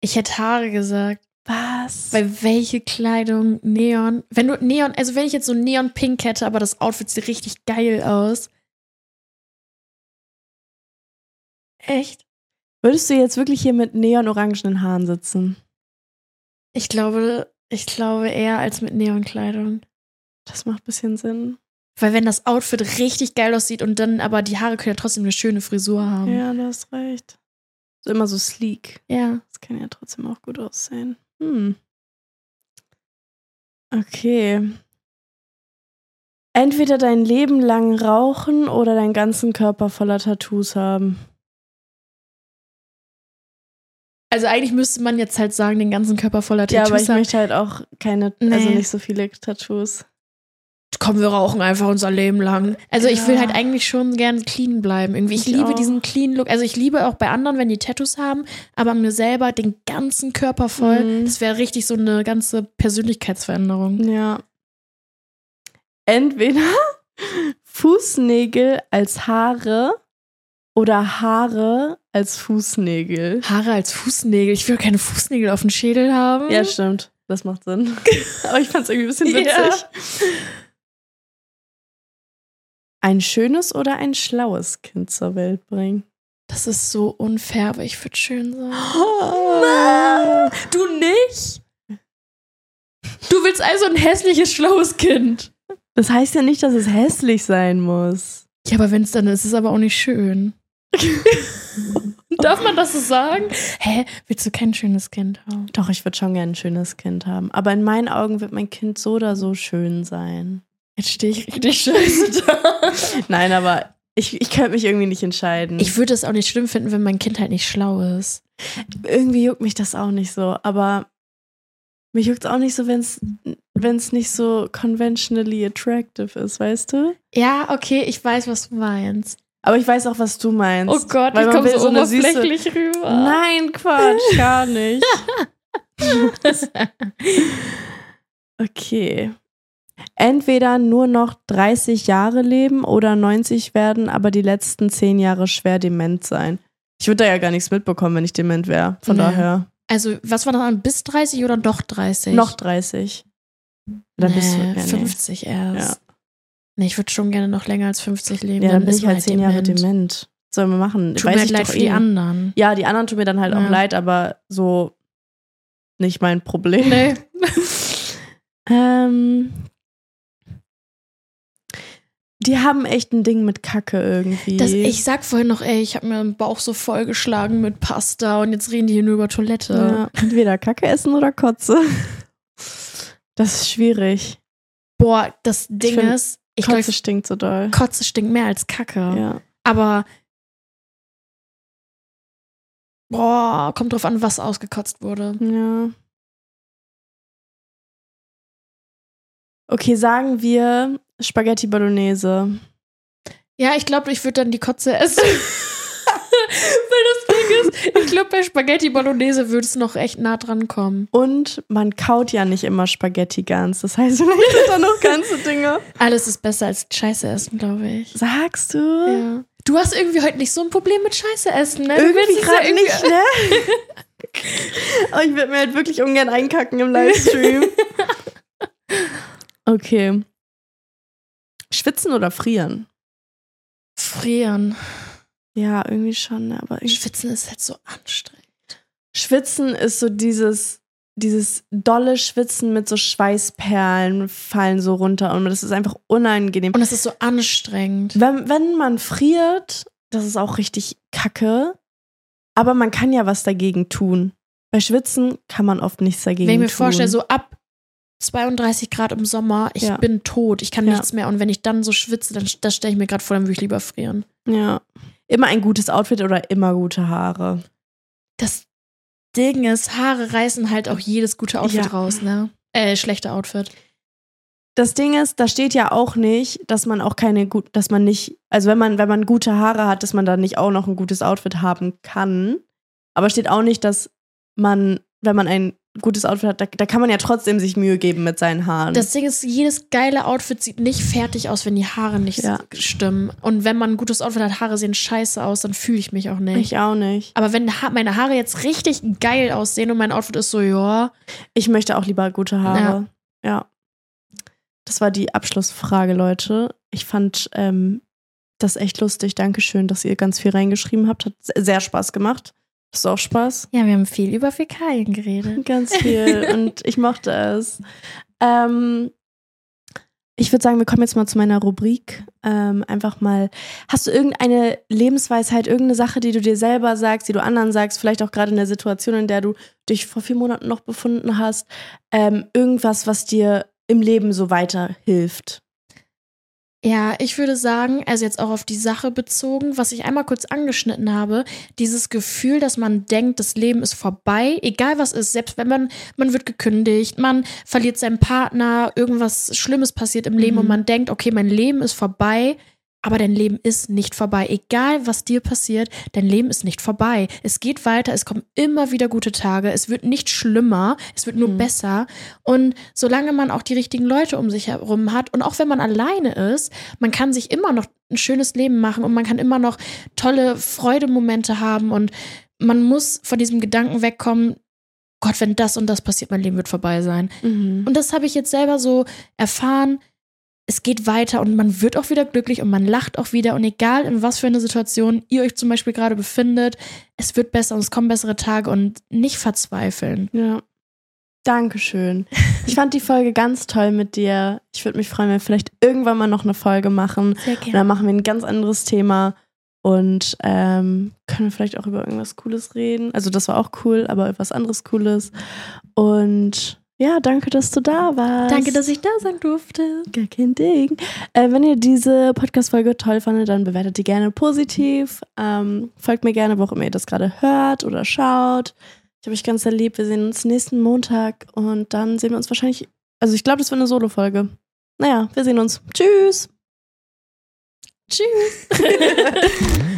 Ich hätte Haare gesagt.
Was?
Weil welche Kleidung, Neon. Wenn du Neon, also wenn ich jetzt so Neon Pink hätte, aber das Outfit sieht richtig geil aus. Echt?
Würdest du jetzt wirklich hier mit neonorangenen Haaren sitzen?
Ich glaube, ich glaube eher als mit Neonkleidung.
Das macht ein bisschen Sinn.
Weil wenn das Outfit richtig geil aussieht und dann aber die Haare können ja trotzdem eine schöne Frisur haben.
Ja, du hast recht. So immer so sleek.
Ja.
Das kann ja trotzdem auch gut aussehen. Hm. Okay. Entweder dein Leben lang rauchen oder deinen ganzen Körper voller Tattoos haben.
Also eigentlich müsste man jetzt halt sagen, den ganzen Körper voller
Ja,
Tattoos
aber ich
haben.
möchte halt auch keine, also
Nee.
nicht so viele Tattoos.
Komm, wir rauchen einfach unser Leben lang. Also ich will halt eigentlich schon gern clean bleiben. Irgendwie. Ich,
Ich
liebe
auch.
diesen clean Look. Also ich liebe auch bei anderen, wenn die Tattoos haben, aber mir selber den ganzen Körper voll.
Mhm.
Das wäre richtig so eine ganze Persönlichkeitsveränderung.
Ja. Entweder Fußnägel als Haare oder Haare als Fußnägel.
Haare als Fußnägel. Ich will keine Fußnägel auf dem Schädel haben.
Ja, stimmt. Das macht Sinn. Aber ich fand es irgendwie ein bisschen witzig.
Ja.
Ein schönes oder ein schlaues Kind zur Welt bringen.
Das ist so unfair, aber ich würde schön sagen.
Ah.
Du nicht? Du willst also ein hässliches, schlaues Kind.
Das heißt ja nicht, dass es hässlich sein muss.
Ja, aber wenn es dann ist, ist es aber auch nicht schön. Darf man das so sagen? Hä? Willst du kein schönes Kind haben?
Doch, ich würde schon gerne ein schönes Kind haben. Aber in meinen Augen wird mein Kind so oder so schön sein.
Jetzt stehe ich richtig scheiße da.
Nein, aber ich, ich könnte mich irgendwie nicht entscheiden.
Ich würde es auch nicht schlimm finden, wenn mein Kind halt nicht schlau ist.
irgendwie juckt mich das auch nicht so. Aber mich juckt es auch nicht so, wenn es nicht so conventionally attractive ist, weißt du?
Ja, okay, ich weiß, was du meinst.
Aber ich weiß auch, was du meinst.
Oh Gott,
Weil
ich komme
will
so
eine süße-
oberflächlich rüber.
Nein, Quatsch, gar nicht. Okay. Entweder nur noch 30 Jahre leben oder 90 werden, aber die letzten 10 Jahre schwer dement sein. Ich würde da ja gar nichts mitbekommen, wenn ich dement wäre. Von
Nee.
daher.
Also, was war das an? Bis 30 oder doch 30?
Noch 30. Dann bist du.
Nee,
Ja, nee.
50 erst.
Ja.
Nee, ich würde schon gerne noch länger als 50 leben.
Ja, dann bin
bist
ich
du
halt 10 Jahre
dement.
dement. Sollen wir machen?
Tut mir halt leid für die
eh.
anderen.
Ja, die anderen tun mir dann halt auch
Ja.
leid, aber so nicht mein Problem.
Nee.
Ähm, die haben echt ein Ding mit Kacke irgendwie.
Das, ich sag vorhin noch, ey, ich habe mir den Bauch so vollgeschlagen mit Pasta und jetzt reden die hier nur über Toilette.
ja, entweder Kacke essen oder Kotze. Das ist schwierig.
Boah, das Ding
find,
ist, ich
Kotze
glaube,
stinkt so doll.
Kotze stinkt mehr als Kacke.
Ja.
Aber boah, kommt drauf an, was ausgekotzt wurde.
ja. Okay, sagen wir Spaghetti Bolognese.
Ja, ich glaube, ich würde dann die Kotze essen. Weil das Ding ist, ich glaube, bei Spaghetti Bolognese würde es noch echt nah dran kommen.
Und man kaut ja nicht immer Spaghetti ganz. Das heißt, vielleicht sind da noch ganze Dinge.
Alles ist besser als Scheiße essen, glaube ich.
Sagst du?
Ja. Du hast irgendwie heute nicht so ein Problem mit Scheiße essen, ne?
Irgendwie
es ja
gerade nicht, ne? Aber ich würde mir halt wirklich ungern einkacken im Livestream. Okay. Schwitzen oder frieren?
Frieren.
Ja, irgendwie schon, ne, aber irgendwie
Schwitzen ist halt so anstrengend.
Schwitzen ist so dieses, dieses dolle Schwitzen mit so Schweißperlen fallen so runter und das ist einfach unangenehm.
Und es ist so anstrengend.
Wenn, wenn man friert, das ist auch richtig kacke, aber man kann ja was dagegen tun. Bei Schwitzen kann man oft nichts dagegen
Wenn ich mir
tun.
vorstelle, so ab 32 Grad im Sommer, ich
Ja.
bin tot, ich kann
Ja.
nichts mehr. Und wenn ich dann so schwitze, dann das stelle ich mir gerade vor, dann würde ich lieber frieren.
Ja. Immer ein gutes Outfit oder immer gute Haare.
Das Ding ist, Haare reißen halt auch jedes gute Outfit
Ja.
raus, ne? Äh, schlechte Outfit.
Das Ding ist, da steht ja auch nicht, dass man auch keine gut, dass man nicht, also wenn man, wenn man gute Haare hat, dass man dann nicht auch noch ein gutes Outfit haben kann. Aber steht auch nicht, dass man, wenn man ein gutes Outfit hat, da, da kann man ja trotzdem sich Mühe geben mit seinen Haaren.
Das Ding ist, jedes geile Outfit sieht nicht fertig aus, wenn die Haare nicht
Ja.
stimmen. Und wenn man ein gutes Outfit hat, Haare sehen scheiße aus, dann fühle ich mich auch nicht.
ich auch nicht.
Aber wenn ha meine Haare jetzt richtig geil aussehen und mein Outfit ist so, ja,
Ich möchte auch lieber gute Haare. Ja. Das war die Abschlussfrage, Leute. Ich fand ähm, das echt lustig. Dankeschön, dass ihr ganz viel reingeschrieben habt. Hat sehr Spaß gemacht. Hast du auch Spaß?
ja, wir haben viel über Fäkalien geredet.
Ganz viel. und ich mochte es. Ähm, ich würde sagen, wir kommen jetzt mal zu meiner Rubrik. Ähm, einfach mal, hast du irgendeine Lebensweisheit, irgendeine Sache, die du dir selber sagst, die du anderen sagst, vielleicht auch gerade in der Situation, in der du dich vor vier Monaten noch befunden hast, ähm, irgendwas, was dir im Leben so weiterhilft?
Ja, ich würde sagen, also jetzt auch auf die Sache bezogen, was ich einmal kurz angeschnitten habe, dieses Gefühl, dass man denkt, das Leben ist vorbei, egal was ist, selbst wenn man, man wird gekündigt, man verliert seinen Partner, irgendwas Schlimmes passiert im Leben
Mhm.
und man denkt, okay, mein Leben ist vorbei, aber dein Leben ist nicht vorbei. Egal was dir passiert, dein Leben ist nicht vorbei. Es geht weiter, es kommen immer wieder gute Tage, es wird nicht schlimmer, es wird nur
Mhm.
besser. Und solange man auch die richtigen Leute um sich herum hat und auch wenn man alleine ist, man kann sich immer noch ein schönes Leben machen und man kann immer noch tolle Freudemomente haben und man muss von diesem Gedanken wegkommen, Gott, wenn das und das passiert, mein Leben wird vorbei sein. Und das habe ich jetzt selber so erfahren. Es geht weiter und man wird auch wieder glücklich und man lacht auch wieder. Und egal in was für eine Situation ihr euch zum Beispiel gerade befindet, es wird besser und es kommen bessere Tage und nicht verzweifeln.
Ja. Dankeschön. Ich fand die Folge ganz toll mit dir. Ich würde mich freuen, wenn wir vielleicht irgendwann mal noch eine Folge machen.
Sehr
Und dann machen wir ein ganz anderes Thema und ähm, können wir vielleicht auch über irgendwas Cooles reden. Also das war auch cool, aber etwas anderes Cooles. Und ja, danke, dass du da warst.
Danke, dass ich da sein durfte.
Gar kein Ding. Äh, wenn ihr diese Podcast-Folge toll fandet, dann bewertet die gerne positiv. Ähm, folgt mir gerne, wo auch immer ihr das gerade hört oder schaut. Ich habe euch ganz sehr lieb. Wir sehen uns nächsten Montag und dann sehen wir uns wahrscheinlich. Also ich glaube, das wird eine Solo-Folge. Naja, wir sehen uns. Tschüss.
Tschüss.